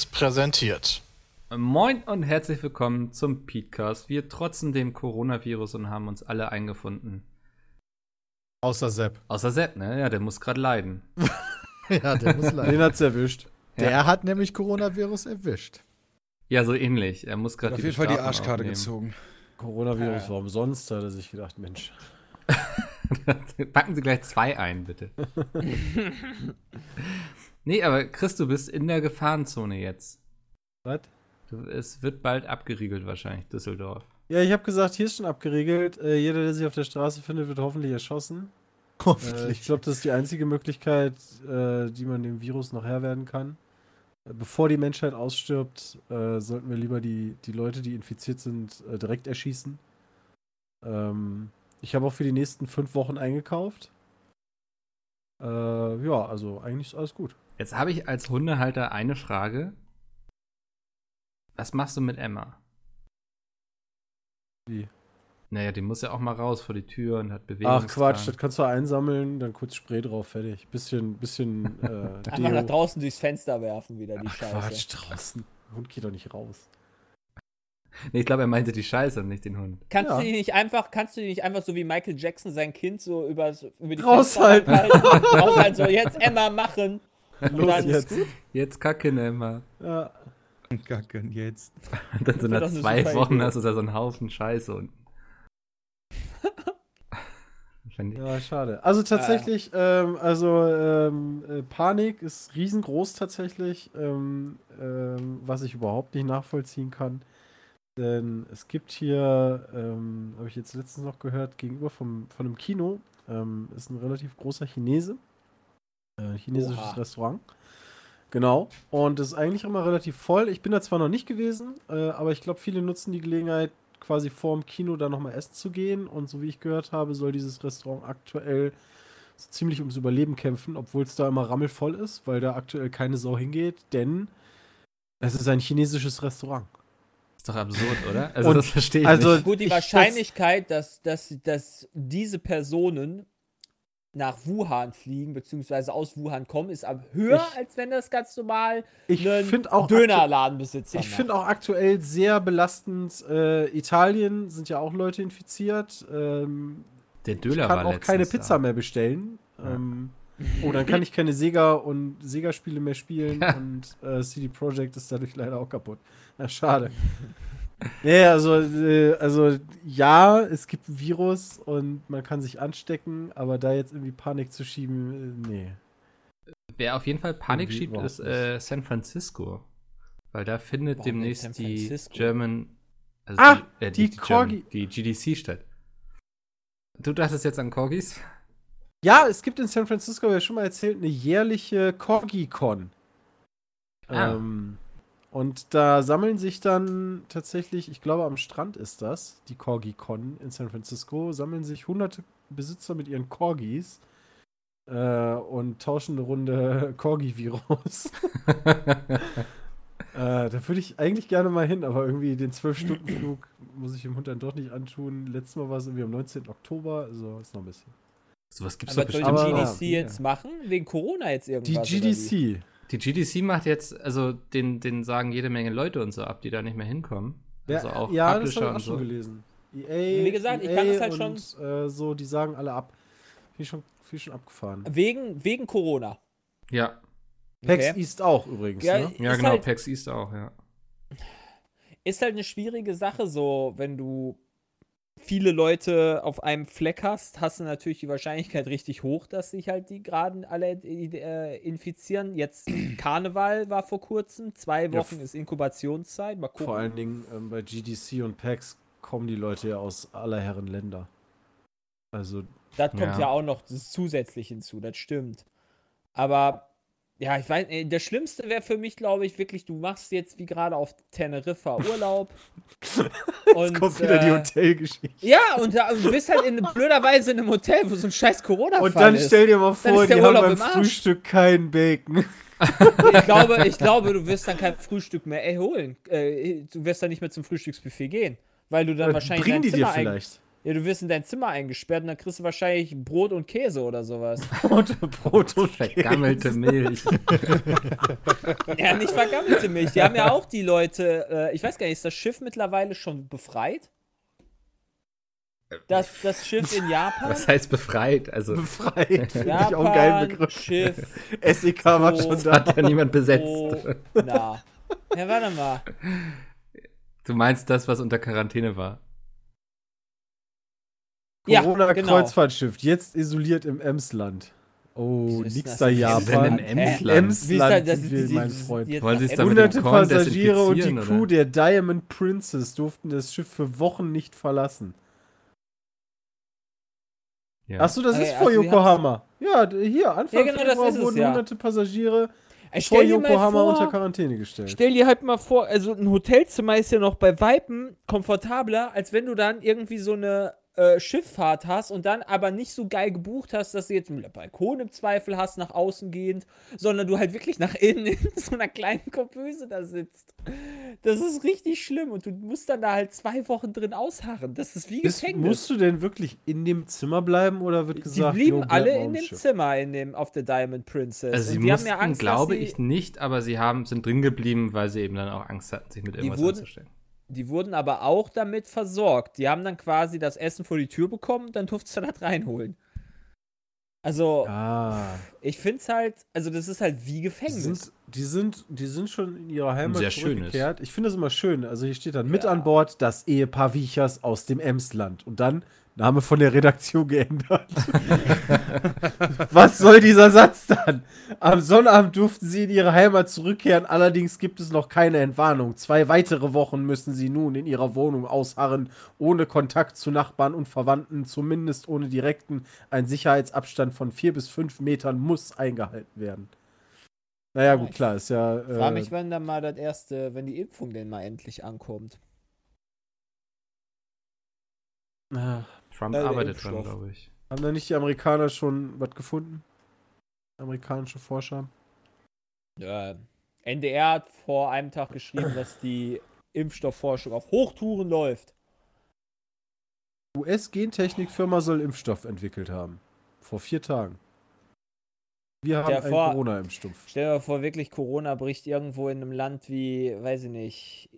Seriös präsentiert. Moin und herzlich willkommen zum Podcast. Wir trotzen dem Coronavirus und haben uns alle eingefunden. Außer Sepp. Außer Sepp, ne? Ja, der muss gerade leiden. ja, der muss leiden. Den hat's erwischt. Der ja. hat nämlich Coronavirus erwischt. Ja, so ähnlich. Er muss gerade Auf jeden Fall die Arschkarte aufnehmen. gezogen. Coronavirus ja. war umsonst, da hat er sich gedacht, Mensch. Packen Sie gleich zwei ein, bitte. nee, aber Chris, du bist in der Gefahrenzone jetzt. Was? Es wird bald abgeriegelt, wahrscheinlich, Düsseldorf. Ja, ich habe gesagt, hier ist schon abgeriegelt. Äh, jeder, der sich auf der Straße findet, wird hoffentlich erschossen. Hoffentlich. Äh, ich glaube, das ist die einzige Möglichkeit, äh, die man dem Virus noch Herr werden kann. Äh, bevor die Menschheit ausstirbt, äh, sollten wir lieber die, die Leute, die infiziert sind, äh, direkt erschießen. Ähm, ich habe auch für die nächsten fünf Wochen eingekauft. Äh, ja, also eigentlich ist alles gut. Jetzt habe ich als Hundehalter eine Frage. Was machst du mit Emma? Wie? Naja, die muss ja auch mal raus vor die Tür und hat Bewegung. Ach Quatsch, das kannst du einsammeln, dann kurz Spray drauf, fertig. Bisschen, bisschen. Äh, Einfach nach draußen durchs Fenster werfen wieder die Ach, Scheiße. Quatsch, draußen. Der Hund geht doch nicht raus. Nee, ich glaube, er meinte die Scheiße und nicht den Hund. Kannst ja. du die nicht einfach, kannst du die nicht einfach so wie Michael Jackson sein Kind so über, über die Raushalten. Raushalten, so jetzt Emma machen. Los jetzt. Jetzt kacken, Emma. Ja. Kacken jetzt. Und dann so nach zwei Wochen Idee. hast du da so einen Haufen Scheiße unten. ja, schade. Also tatsächlich, äh. ähm, also ähm, äh, Panik ist riesengroß tatsächlich, ähm, ähm was ich überhaupt nicht nachvollziehen kann. Denn es gibt hier, ähm, habe ich jetzt letztens noch gehört, gegenüber vom, von einem Kino, ähm, ist ein relativ großer Chinese. Äh, chinesisches Oha. Restaurant. Genau. Und es ist eigentlich immer relativ voll. Ich bin da zwar noch nicht gewesen, äh, aber ich glaube, viele nutzen die Gelegenheit, quasi vorm Kino da nochmal essen zu gehen. Und so wie ich gehört habe, soll dieses Restaurant aktuell so ziemlich ums Überleben kämpfen, obwohl es da immer rammelvoll ist, weil da aktuell keine Sau hingeht, denn es ist ein chinesisches Restaurant. Ist doch absurd, oder? Also, und, das verstehe ich also nicht. Gut, die Wahrscheinlichkeit, dass, dass, dass diese Personen nach Wuhan fliegen, beziehungsweise aus Wuhan kommen, ist ab höher, ich, als wenn das ganz normal ich auch Dönerladenbesitzer Ich finde auch aktuell sehr belastend, äh, Italien sind ja auch Leute infiziert. Ähm, Der Döner ich kann auch keine Pizza da. mehr bestellen. Ja. Ähm, oh, dann kann ich keine Sega und Sega-Spiele mehr spielen und äh, CD Projekt ist dadurch leider auch kaputt. Na, schade. Ja, also, äh, also ja, es gibt ein Virus und man kann sich anstecken, aber da jetzt irgendwie Panik zu schieben, äh, nee. Wer auf jeden Fall Panik schiebt, ist äh, San Francisco. Weil da findet Warum demnächst die German. Also ah, die, äh, die, die, Corgi. die GDC statt. Du dachtest jetzt an Corgis? Ja, es gibt in San Francisco, ja schon mal erzählt, eine jährliche Corgi-Con. Ah. Ähm, und da sammeln sich dann tatsächlich, ich glaube am Strand ist das, die Corgi-Con in San Francisco, sammeln sich hunderte Besitzer mit ihren Corgis äh, und tauschen eine Runde Corgi-Virus. äh, da würde ich eigentlich gerne mal hin, aber irgendwie den 12-Stunden-Flug muss ich dem Hund dann doch nicht antun. Letztes Mal war es irgendwie am 19. Oktober, also ist noch ein bisschen. So was gibt's aber doch bestimmt. Aber, die GDC ja. jetzt machen? Wegen Corona jetzt irgendwas? Die GDC. Die GDC macht jetzt, also den, den sagen jede Menge Leute und so ab, die da nicht mehr hinkommen. Also ja, auch ja das habe ich auch schon so. gelesen. EA, Wie gesagt, EA ich kann das halt und, schon. Äh, so, die sagen alle ab. Viel schon, viel schon abgefahren. Wegen, wegen Corona. Ja. PAX okay. East auch übrigens. Ja, ne? ja genau, halt, PAX East auch, ja. Ist halt eine schwierige Sache, so, wenn du viele Leute auf einem Fleck hast, hast du natürlich die Wahrscheinlichkeit richtig hoch, dass sich halt die gerade alle äh, infizieren. Jetzt Karneval war vor kurzem, zwei Wochen ja, ist Inkubationszeit. Mal gucken. Vor allen Dingen ähm, bei GDC und PAX kommen die Leute ja aus aller Herren Länder. Also. Das kommt ja, ja auch noch zusätzlich hinzu, das stimmt. Aber ja, ich weiß, das Schlimmste wäre für mich, glaube ich, wirklich, du machst jetzt wie gerade auf Teneriffa Urlaub. und, jetzt kommt wieder äh, die Hotelgeschichte. Ja, und, du bist halt in blöderweise in einem Hotel, wo so ein scheiß corona ist. Und dann stell dir mal vor, die haben beim Frühstück kein Bacon. ich, glaube, ich glaube, du wirst dann kein Frühstück mehr erholen. Äh, du wirst dann nicht mehr zum Frühstücksbuffet gehen. Weil du dann Oder wahrscheinlich. Bringen die dir vielleicht. Ja, du wirst in dein Zimmer eingesperrt und dann kriegst du wahrscheinlich Brot und Käse oder sowas. Brot, Brot und Vergammelte Milch. ja, nicht vergammelte Milch. Die haben ja auch die Leute, äh, ich weiß gar nicht, ist das Schiff mittlerweile schon befreit? Das, das Schiff in Japan? Was heißt befreit? Also befreit. Finde ich auch einen geilen Begriff. Schiff. SEK war schon da. Hat ja niemand besetzt. Oh, na. Ja, warte mal. Du meinst das, was unter Quarantäne war? Corona-Kreuzfahrtschiff, genau. jetzt isoliert im Emsland. Oh, nix da Japan. Im Emsland. Emsland sind wir, mein Freund. Wollen Sie Hunderte Passagiere und die Crew der Diamond Princess durften das Schiff für Wochen nicht verlassen. Ja. Achso, das ist vor also Yokohama. Ja, hier, Anfang ja, genau, Februar wurden ja. hunderte Passagiere ich vor Yokohama vor, unter Quarantäne gestellt. Stell dir halt mal vor, also ein Hotelzimmer ist ja noch bei Weipen komfortabler, als wenn du dann irgendwie so eine äh, Schifffahrt hast und dann aber nicht so geil gebucht hast, dass du jetzt einen Balkon im Zweifel hast, nach außen gehend, sondern du halt wirklich nach innen in so einer kleinen Korböse da sitzt. Das ist richtig schlimm und du musst dann da halt zwei Wochen drin ausharren. Das ist wie Gefängnis. Musst du denn wirklich in dem Zimmer bleiben oder wird gesagt, Die blieben alle in dem Zimmer in dem, auf der Diamond Princess. Also sie und die mussten, haben ja Angst, glaube ich nicht, aber sie haben, sind drin geblieben, weil sie eben dann auch Angst hatten, sich mit irgendwas wurden, anzustellen die wurden aber auch damit versorgt. Die haben dann quasi das Essen vor die Tür bekommen, dann durftest du das reinholen. Also, ah. ich finde es halt, also das ist halt wie Gefängnis. Die sind, die sind, die sind schon in ihrer Heimat Sehr zurückgekehrt. Ich finde das immer schön. Also hier steht dann ja. mit an Bord das Ehepaar Wiechers aus dem Emsland. Und dann Name von der Redaktion geändert. Was soll dieser Satz dann? Am Sonnabend durften sie in ihre Heimat zurückkehren, allerdings gibt es noch keine Entwarnung. Zwei weitere Wochen müssen sie nun in ihrer Wohnung ausharren, ohne Kontakt zu Nachbarn und Verwandten, zumindest ohne direkten. Ein Sicherheitsabstand von vier bis fünf Metern muss eingehalten werden. Naja, gut, klar, ist ja. Ich äh, frage mich, wenn dann mal das erste, wenn die Impfung denn mal endlich ankommt. Ach, Trump ja, arbeitet dran, glaube ich. Haben da nicht die Amerikaner schon was gefunden? Amerikanische Forscher? Ja, NDR hat vor einem Tag geschrieben, dass die Impfstoffforschung auf Hochtouren läuft. US-Gentechnikfirma soll Impfstoff entwickelt haben. Vor vier Tagen. Wir haben einen Corona-Impfstoff. Stell dir vor, wirklich Corona bricht irgendwo in einem Land wie, weiß ich nicht,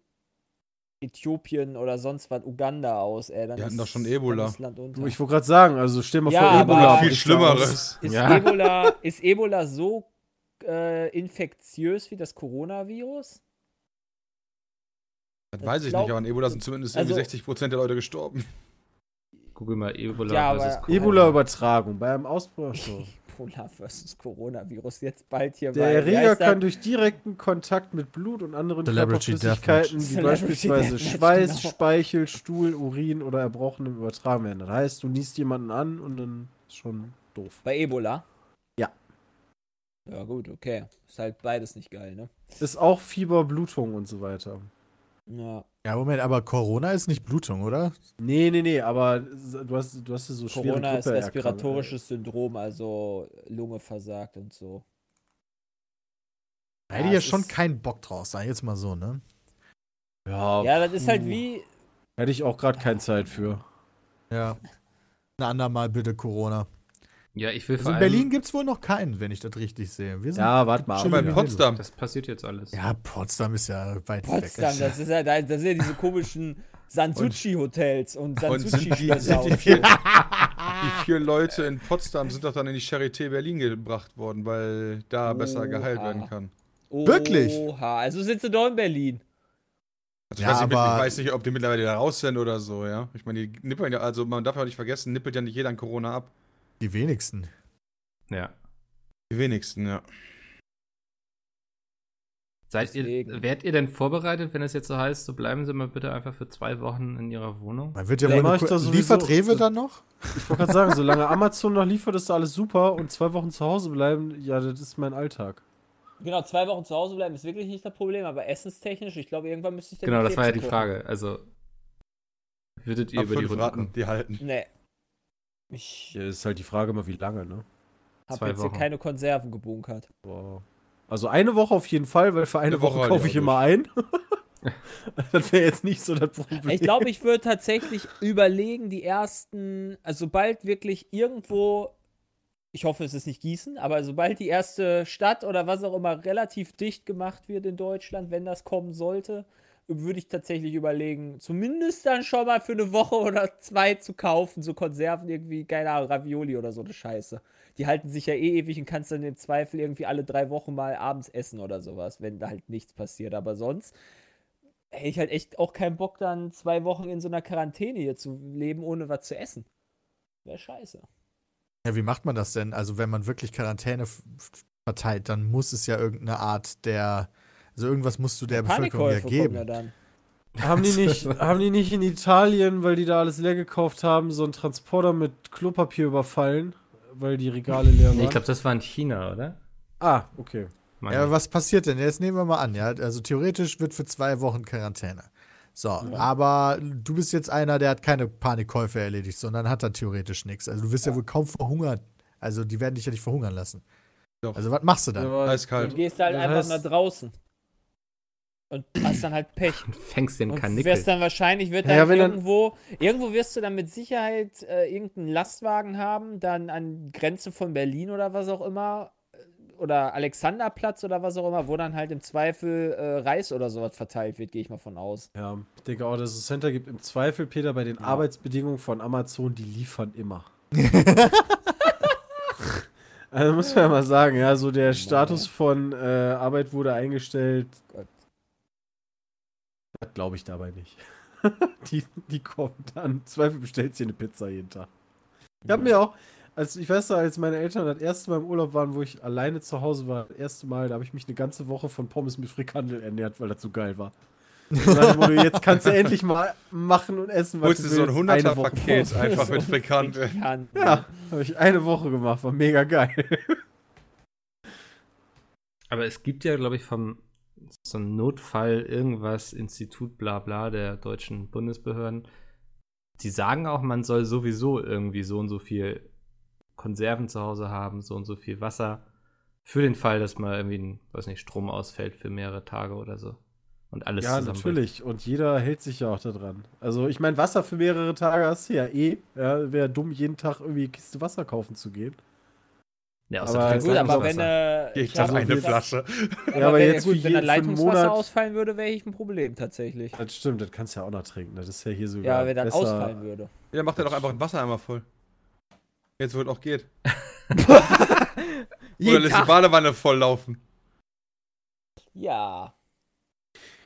Äthiopien oder sonst was, Uganda aus, ey. Dann Die hatten doch schon Ebola. ich wollte gerade sagen, also stell mal ja, vor, Ebola. Viel Schlimmeres. Ist, ja. Ebola, ist Ebola so äh, infektiös wie das Coronavirus? Das, das weiß ich glaub, nicht, aber an Ebola sind zumindest also, 60% der Leute gestorben. Google mal Ebola ja, Ebola-Übertragung bei einem Ausbruch. Ebola versus Coronavirus jetzt bald hier Der Erreger kann durch direkten Kontakt mit Blut und anderen Körperflüssigkeiten, wie beispielsweise Schweiß, genau. Speichel, Stuhl, Urin oder Erbrochenem übertragen werden. Das heißt, du niest jemanden an und dann ist schon doof. Bei Ebola? Ja. Ja, gut, okay. Ist halt beides nicht geil, ne? Ist auch Fieber, Blutung und so weiter. Ja. Ja, Moment, aber Corona ist nicht Blutung, oder? Nee, nee, nee, aber du hast, du hast so schwere Corona ist respiratorisches Syndrom, also Lunge versagt und so. Da hätte ich ja schon keinen Bock drauf, sag ich jetzt mal so, ne? Ja, ja das ist halt wie. Hätte ich auch gerade keine Zeit für. Ja. Ein andermal bitte Corona. Ja, ich will also In Berlin gibt es wohl noch keinen, wenn ich das richtig sehe. ja, warte mal. Schon bei Potsdam. Das passiert jetzt alles. Ja, Potsdam ist ja weit Potsdam, weg. Potsdam, das, ist ja, das sind ja diese komischen Sansuchi-Hotels und Sansuchi-Schlösser. Die, die, vier, die vier Leute in Potsdam sind doch dann in die Charité Berlin gebracht worden, weil da Oha. besser geheilt werden kann. Oha. Wirklich? Also sind sie doch in Berlin. Also ich, ja, weiß nicht, ich, weiß nicht, ob die mittlerweile da raus sind oder so, ja. Ich meine, die nippeln ja, also man darf ja nicht vergessen, nippelt ja nicht jeder an Corona ab. Die wenigsten. Ja. Die wenigsten, ja. Seid ihr, werdet ihr denn vorbereitet, wenn es jetzt so heißt, so bleiben Sie mal bitte einfach für zwei Wochen in Ihrer Wohnung? Man wird ja wohl liefert Rewe dann noch? Ich wollte gerade sagen, solange Amazon noch liefert, ist alles super und zwei Wochen zu Hause bleiben, ja, das ist mein Alltag. Genau, zwei Wochen zu Hause bleiben ist wirklich nicht das Problem, aber essenstechnisch, ich glaube, irgendwann müsste ich dann Genau, das war ja die Frage. Also, würdet ihr Ab über die Runde Raten, die halten? Nee, ich ja, ist halt die Frage immer, wie lange, ne? Hab Zwei jetzt Wochen. hier keine Konserven gebunkert. Wow. Also eine Woche auf jeden Fall, weil für eine, eine Woche, Woche kaufe ich immer ein. das wäre jetzt nicht so das Problem. Ich glaube, ich würde tatsächlich überlegen, die ersten, also sobald wirklich irgendwo, ich hoffe, es ist nicht Gießen, aber sobald die erste Stadt oder was auch immer relativ dicht gemacht wird in Deutschland, wenn das kommen sollte, würde ich tatsächlich überlegen, zumindest dann schon mal für eine Woche oder zwei zu kaufen, so Konserven irgendwie, keine Ahnung, Ravioli oder so eine Scheiße. Die halten sich ja eh ewig und kannst dann im Zweifel irgendwie alle drei Wochen mal abends essen oder sowas, wenn da halt nichts passiert. Aber sonst hätte ich halt echt auch keinen Bock, dann zwei Wochen in so einer Quarantäne hier zu leben, ohne was zu essen. Wäre scheiße. Ja, wie macht man das denn? Also, wenn man wirklich Quarantäne verteilt, dann muss es ja irgendeine Art der also irgendwas musst du der Bevölkerung ja geben. Ja dann. haben, die nicht, haben die nicht in Italien, weil die da alles leer gekauft haben, so einen Transporter mit Klopapier überfallen, weil die Regale leer waren? Nee, ich glaube, das war in China, oder? Ah, okay. Meine ja, was passiert denn? Jetzt nehmen wir mal an, ja. Also theoretisch wird für zwei Wochen Quarantäne. So, ja. aber du bist jetzt einer, der hat keine Panikkäufe erledigt, sondern hat da theoretisch nichts. Also du wirst ja. ja wohl kaum verhungern. Also die werden dich ja nicht verhungern lassen. Doch. Also was machst du dann? Ja, Eiskalt. Du gehst halt das einfach heißt, nach draußen. Und hast dann halt Pech. Und fängst den Kanickel. wirst dann wahrscheinlich, wird dann ja, irgendwo, irgendwo wirst du dann mit Sicherheit äh, irgendeinen Lastwagen haben, dann an Grenze von Berlin oder was auch immer, äh, oder Alexanderplatz oder was auch immer, wo dann halt im Zweifel äh, Reis oder sowas verteilt wird, gehe ich mal von aus. Ja, ich denke auch, dass es Center gibt im Zweifel, Peter, bei den ja. Arbeitsbedingungen von Amazon, die liefern immer. also muss man ja mal sagen, ja, so der Status von äh, Arbeit wurde eingestellt. Glaube ich dabei nicht. die, die kommt dann. Zweifel bestellt sie eine Pizza jeden Tag. Ich habe mir auch, als ich weiß als meine Eltern das erste Mal im Urlaub waren, wo ich alleine zu Hause war, das erste Mal, da habe ich mich eine ganze Woche von Pommes mit Frikandel ernährt, weil das so geil war. Wurde, jetzt kannst du endlich mal machen und essen, was Holst du so ein 100er Paket einfach mit Frikandel. Ja, habe ich eine Woche gemacht, war mega geil. Aber es gibt ja, glaube ich, vom so ein Notfall, irgendwas, Institut, bla bla der deutschen Bundesbehörden. Die sagen auch, man soll sowieso irgendwie so und so viel Konserven zu Hause haben, so und so viel Wasser. Für den Fall, dass mal irgendwie ein, weiß nicht, Strom ausfällt für mehrere Tage oder so. Und alles Ja, natürlich. Und jeder hält sich ja auch daran. Also, ich meine, Wasser für mehrere Tage hast du ja eh. Ja, Wäre dumm, jeden Tag irgendwie eine Kiste Wasser kaufen zu gehen. Ja, aus aber, gut, aber wenn äh, ich habe eine Flasche. Ja, aber, jetzt gut, wenn ein Leitungswasser ausfallen würde, wäre ich ein Problem tatsächlich. Das stimmt, das kannst du ja auch noch trinken. Das ist ja hier sogar. Ja, wenn dann ausfallen würde. Ja, macht er doch einfach ein Wasser einmal voll. Jetzt, wo es auch geht. Oder lässt die Badewanne voll laufen. Ja.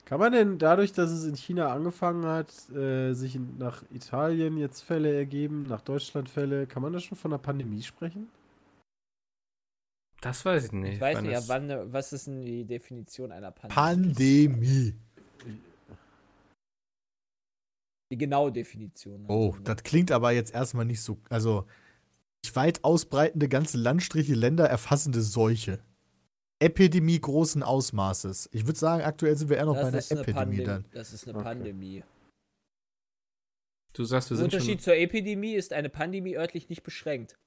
Kann man denn dadurch, dass es in China angefangen hat, äh, sich nach Italien jetzt Fälle ergeben, nach Deutschland Fälle, kann man da schon von einer Pandemie sprechen? Das weiß ich nicht. Ich weiß nicht, ja, wann, was ist denn die Definition einer Pandemie? Pandemie. Die genaue Definition. Also, oh, ne? das klingt aber jetzt erstmal nicht so. Also, weit ausbreitende ganze Landstriche, Länder erfassende Seuche. Epidemie großen Ausmaßes. Ich würde sagen, aktuell sind wir eher noch das bei einer Epidemie Pandem dann. Das ist eine okay. Pandemie. Du sagst, wir Der sind Unterschied zur Epidemie ist eine Pandemie örtlich nicht beschränkt.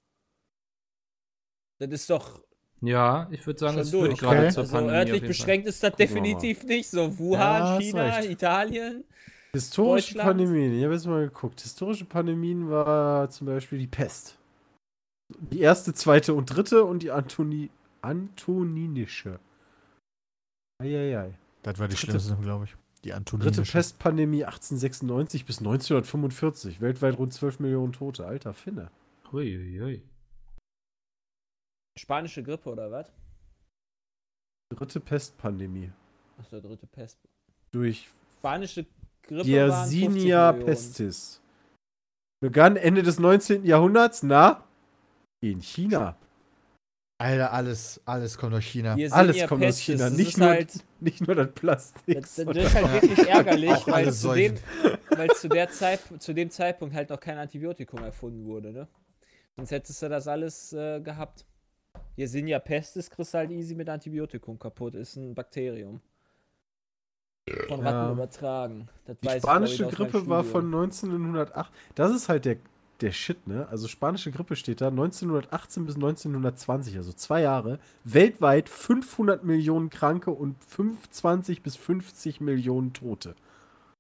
Das ist doch ja, ich würde sagen, es wird gerade okay. zur also Pandemie örtlich beschränkt ist das definitiv nicht so. Wuhan, ja, China, Italien. Historische Pandemien, ich habe jetzt mal geguckt. Historische Pandemien war zum Beispiel die Pest. Die erste, zweite und dritte und die Antoni Antoninische. Eieiei. Das war die schlimmste, glaube ich. Die Antoninische. Dritte Pestpandemie 1896 bis 1945. Weltweit rund 12 Millionen Tote. Alter Finne. Huiuiui. Ui, ui. Spanische Grippe oder was? Dritte Pestpandemie. Achso, dritte Pest. Durch Spanische Grippe. Yersinia pestis. Begann Ende des 19. Jahrhunderts, na? In China. Alter, alles, alles kommt aus China. Yersinia alles kommt pestis. aus China, nicht nur, halt, nicht nur das Plastik. Das, das ist halt wirklich ärgerlich, weil, zu dem, weil zu, der Zeit, zu dem Zeitpunkt halt noch kein Antibiotikum erfunden wurde, ne? Sonst hättest du das alles äh, gehabt. Ja Pestis, kriegst halt easy mit Antibiotikum kaputt. Ist ein Bakterium. Von Ratten ja. übertragen. Das die spanische ich, Grippe war von 1908. Das ist halt der der Shit, ne? Also spanische Grippe steht da 1918 bis 1920, also zwei Jahre. Weltweit 500 Millionen Kranke und 25 bis 50 Millionen Tote.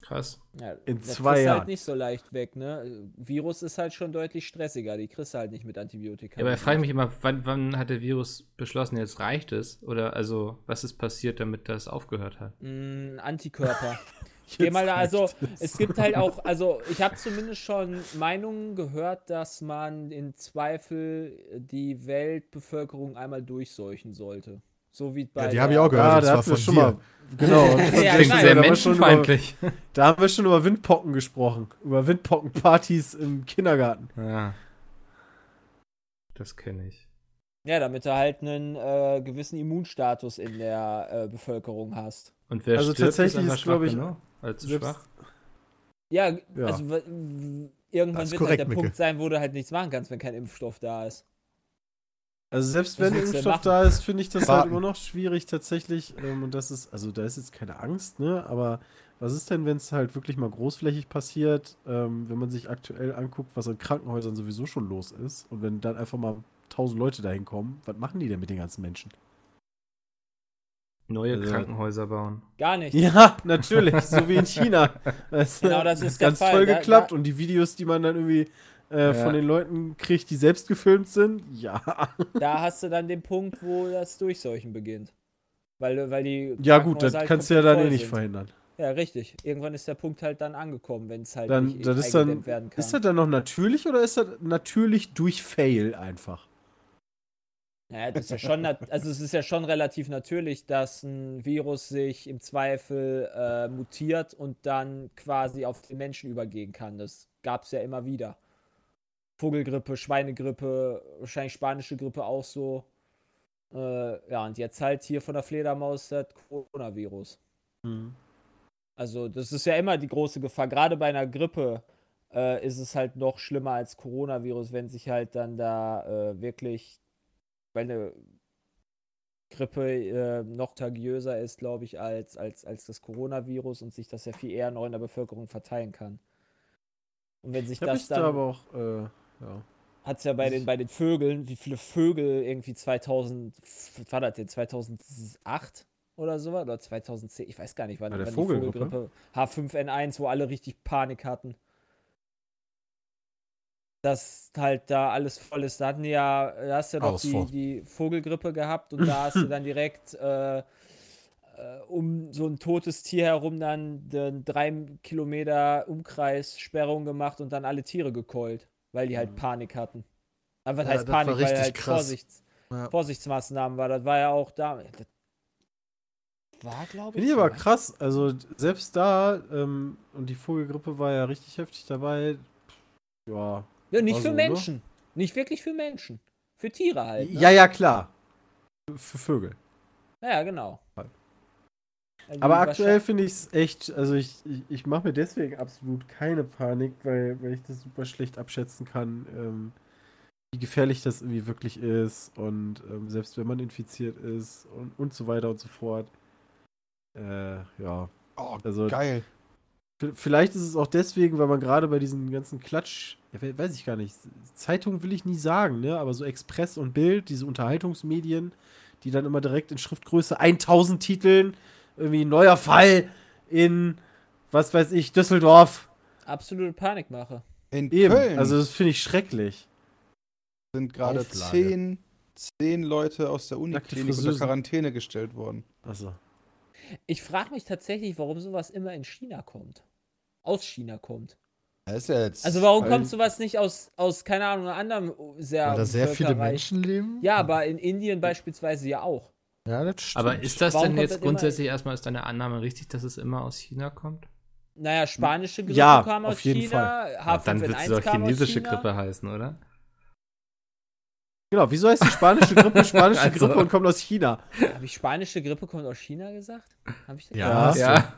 Krass. Ja, In das zwei du Jahren. halt nicht so leicht weg, ne? Virus ist halt schon deutlich stressiger, die kriegst du halt nicht mit Antibiotika. Ja, aber ich frage mich immer, wann, wann hat der Virus beschlossen, jetzt reicht es? Oder also, was ist passiert, damit das aufgehört hat? Mm, Antikörper. Geh mal da, also es gibt halt auch, also ich habe zumindest schon Meinungen gehört, dass man in Zweifel die Weltbevölkerung einmal durchseuchen sollte. So wie bei Ja, die habe ich auch gehört. Ja, das da war von schon dir. mal. Genau. Ja, Klingt sehr da, haben wir schon über, menschenfeindlich. da haben wir schon über Windpocken gesprochen. Über Windpockenpartys im Kindergarten. Ja. Das kenne ich. Ja, damit du halt einen äh, gewissen Immunstatus in der äh, Bevölkerung hast. Und wer Also stirbt, tatsächlich ist, glaub schwach ich, genug? Als schwach? Ja, Ja. also irgendwann Das wird korrekt, halt der Micke. Punkt sein, wo du halt nichts machen kannst, wenn kein Impfstoff da ist. Also selbst wenn Impfstoff da ist, finde ich das halt Warten. immer noch schwierig tatsächlich. Ähm, und das ist, also da ist jetzt keine Angst, ne? Aber was ist denn, wenn es halt wirklich mal großflächig passiert, ähm, wenn man sich aktuell anguckt, was in Krankenhäusern sowieso schon los ist und wenn dann einfach mal tausend Leute dahin kommen, was machen die denn mit den ganzen Menschen? Neue Also- Krankenhäuser bauen. Gar nicht. Ja, natürlich, so wie in China. Das Genau, das ist der ganz Fall. toll Da- geklappt da- und die Videos, die man dann irgendwie äh, Ja. von den Leuten kriegt, die selbst gefilmt sind, ja. Da hast du dann den Punkt, wo das Durchseuchen beginnt. Weil, weil die. Ja gut, das halt kannst du ja dann eh nicht sind. verhindern. Ja, richtig. Irgendwann ist der Punkt halt dann angekommen, wenn es halt Dann, nicht das ist dann, werden kann. ist das dann noch natürlich oder ist das natürlich durch Fail einfach? Ja, das ist ja schon, also es ist ja schon relativ natürlich, dass ein Virus sich im Zweifel äh, mutiert und dann quasi auf den Menschen übergehen kann. Das gab es ja immer wieder. Vogelgrippe, Schweinegrippe, wahrscheinlich spanische Grippe auch so. Äh, ja, und jetzt halt hier von der Fledermaus das Coronavirus. Also, das ist ja immer die große Gefahr. Gerade bei einer Grippe äh, ist es halt noch schlimmer als Coronavirus, wenn sich halt dann da äh, wirklich, weil eine Grippe äh, noch tagiöser ist, glaube ich, als, als, als das Coronavirus und sich das ja viel eher noch in der Bevölkerung verteilen kann. Und wenn sich das mich da dann. aber auch, äh, ja. hat es ja bei den, bei den Vögeln, wie viele Vögel irgendwie 2000, was war das denn, 2008 oder so oder 2010, ich weiß gar nicht, wann, wann Vogelgrippe? die Vogelgrippe H5N1, wo alle richtig Panik hatten. Dass halt da alles voll ist. Da hatten die ja, da hast du ja noch die, die Vogelgrippe gehabt und da hast du dann direkt äh, äh, um so ein totes Tier herum dann den drei Kilometer Umkreis Sperrung gemacht und dann alle Tiere gekeult, weil die halt Panik hatten. Aber was Ja, heißt das war Panik, weil halt krass. Vorsichts, Ja. Vorsichtsmaßnahmen war. Das war ja auch da. Das war, glaube ich. Finde ich aber krass. Also selbst da, ähm, und die Vogelgrippe war ja richtig heftig dabei. Ja. Ja, nicht für so, ne? Menschen. Nicht wirklich für Menschen. Für Tiere halt. Ne? Ja, ja, klar. Für Vögel. Ja, genau. Halt. Die Aber aktuell finde ich es echt, also ich, ich, ich mache mir deswegen absolut keine Panik, weil, weil ich das super schlecht abschätzen kann, ähm, wie gefährlich das irgendwie wirklich ist und ähm, selbst wenn man infiziert ist und, und so weiter und so fort. Äh, ja. Oh, Also geil. vielleicht ist es auch deswegen, weil man gerade bei diesen ganzen Klatsch, ja, we- weiß ich gar nicht, Zeitung will ich nie sagen, ne, aber so Express und Bild, diese Unterhaltungsmedien, die dann immer direkt in Schriftgröße 1000 Titeln irgendwie neuer Fall in, was weiß ich, Düsseldorf. absolute Panikmache. In Eben. Köln Also das finde ich schrecklich. sind gerade zehn, zehn Leute aus der Uniklinik unter. Quarantäne gestellt worden. Also. Ich frage mich tatsächlich, warum sowas immer in China kommt. Aus China kommt. Das ist ja jetzt. Also warum kommt sowas nicht aus, aus keine Ahnung, einer anderen sehr Weil da sehr viele Menschen leben. Ja, aber in Indien beispielsweise ja auch. Ja, das stimmt. Aber ist das Warum denn jetzt das immer- grundsätzlich erstmal, ist deine Annahme richtig, dass es immer aus China kommt? Naja, spanische Grippe Ja, kam aus auf jeden China, Ja, dann wird es H5N1 doch chinesische. Grippe heißen, oder? Genau, wieso heißt die spanische Grippe spanische Also- Grippe und kommt aus China? Habe ich spanische Grippe kommt aus China gesagt? Hab ich das Ja. Ja.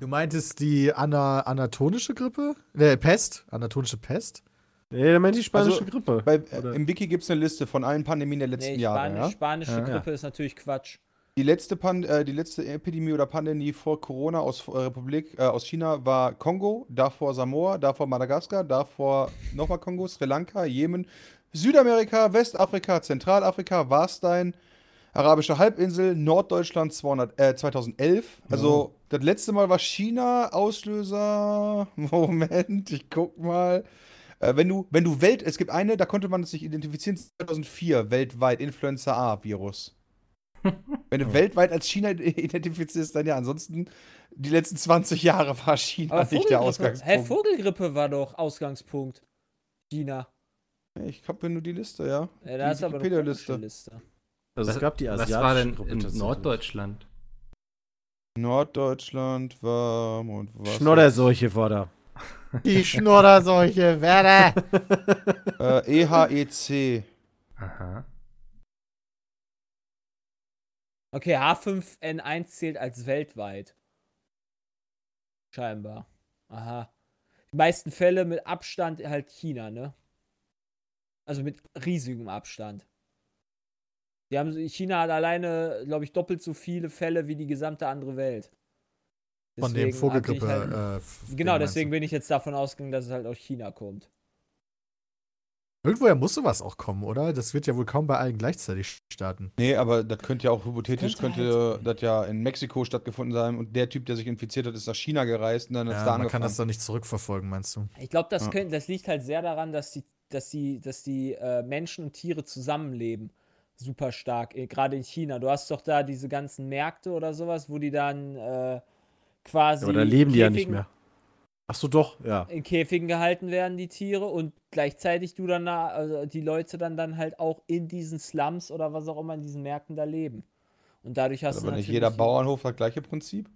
Du meintest die ana anatonische Grippe? Ne, Pest? Anatonische Pest? Nee, der meint die spanische Also, Grippe. bei, äh, Im Wiki gibt es eine Liste von allen Pandemien der letzten Nee, Jahre. Ja? spanische Ja. Grippe ist natürlich Quatsch. Die letzte, Pan äh, die letzte Epidemie oder Pandemie vor Corona aus äh, Republik, äh, aus China war Kongo, davor Samoa, davor Madagaskar, davor nochmal Kongo, Sri Lanka, Jemen, Südamerika, Westafrika, Zentralafrika, Warstein, Arabische Halbinsel, Norddeutschland 200, äh, 2011. Also das letzte Mal war China Auslöser. Moment, ich guck mal. Äh, wenn du, wenn du Welt, es gibt eine, da konnte man es sich identifizieren, 2004 weltweit Influenza A-Virus. Wenn du weltweit als China identifizierst, dann ja. Ansonsten, die letzten 20 Jahre war China Aber nicht der Ausgangspunkt. Hä, Vogelgrippe war doch Ausgangspunkt. China. ich habe nur die Liste, ja. Ja, da Die ist aber eine komische Liste. Also es gab die Was asiatische war denn Gruppe in. Norddeutschland? Norddeutschland war. Und was Schnodderseuche war da. Die Schnodderseuche, Werder. Äh, EHEC. Aha. Okay, H5N1 zählt als weltweit. Scheinbar. Aha. Die meisten Fälle mit Abstand halt China, ne? Also mit riesigem Abstand. Die haben, China hat alleine, glaube ich, doppelt so viele Fälle wie die gesamte andere Welt. Von dem Vogelgrippe. Halt, äh, genau, deswegen bin ich jetzt davon ausgegangen, dass es halt aus China kommt. Irgendwoher muss sowas auch kommen, oder? Das wird ja wohl kaum bei allen gleichzeitig starten. Nee, aber das könnte ja auch hypothetisch, Das könnte könnte halt- das ja in Mexiko stattgefunden sein und der Typ, der sich infiziert hat, ist nach China gereist und dann ist Ja, da man kann das doch nicht zurückverfolgen, meinst du? Ich glaube, das, Ja. das liegt halt sehr daran, dass die, dass die, dass die äh, Menschen und Tiere zusammenleben. Super stark, äh, gerade in China. Du hast doch da diese ganzen Märkte oder sowas, wo die dann äh, quasi. Aber da leben die ja in nicht Käfigen- mehr. Ach so, doch, ja. In Käfigen gehalten werden, die Tiere, und gleichzeitig du dann, da- also die Leute dann, dann halt auch in diesen Slums oder was auch immer in diesen Märkten da leben. Und dadurch hast du aber nicht natürlich jeder Bauernhof das gleiche Prinzip.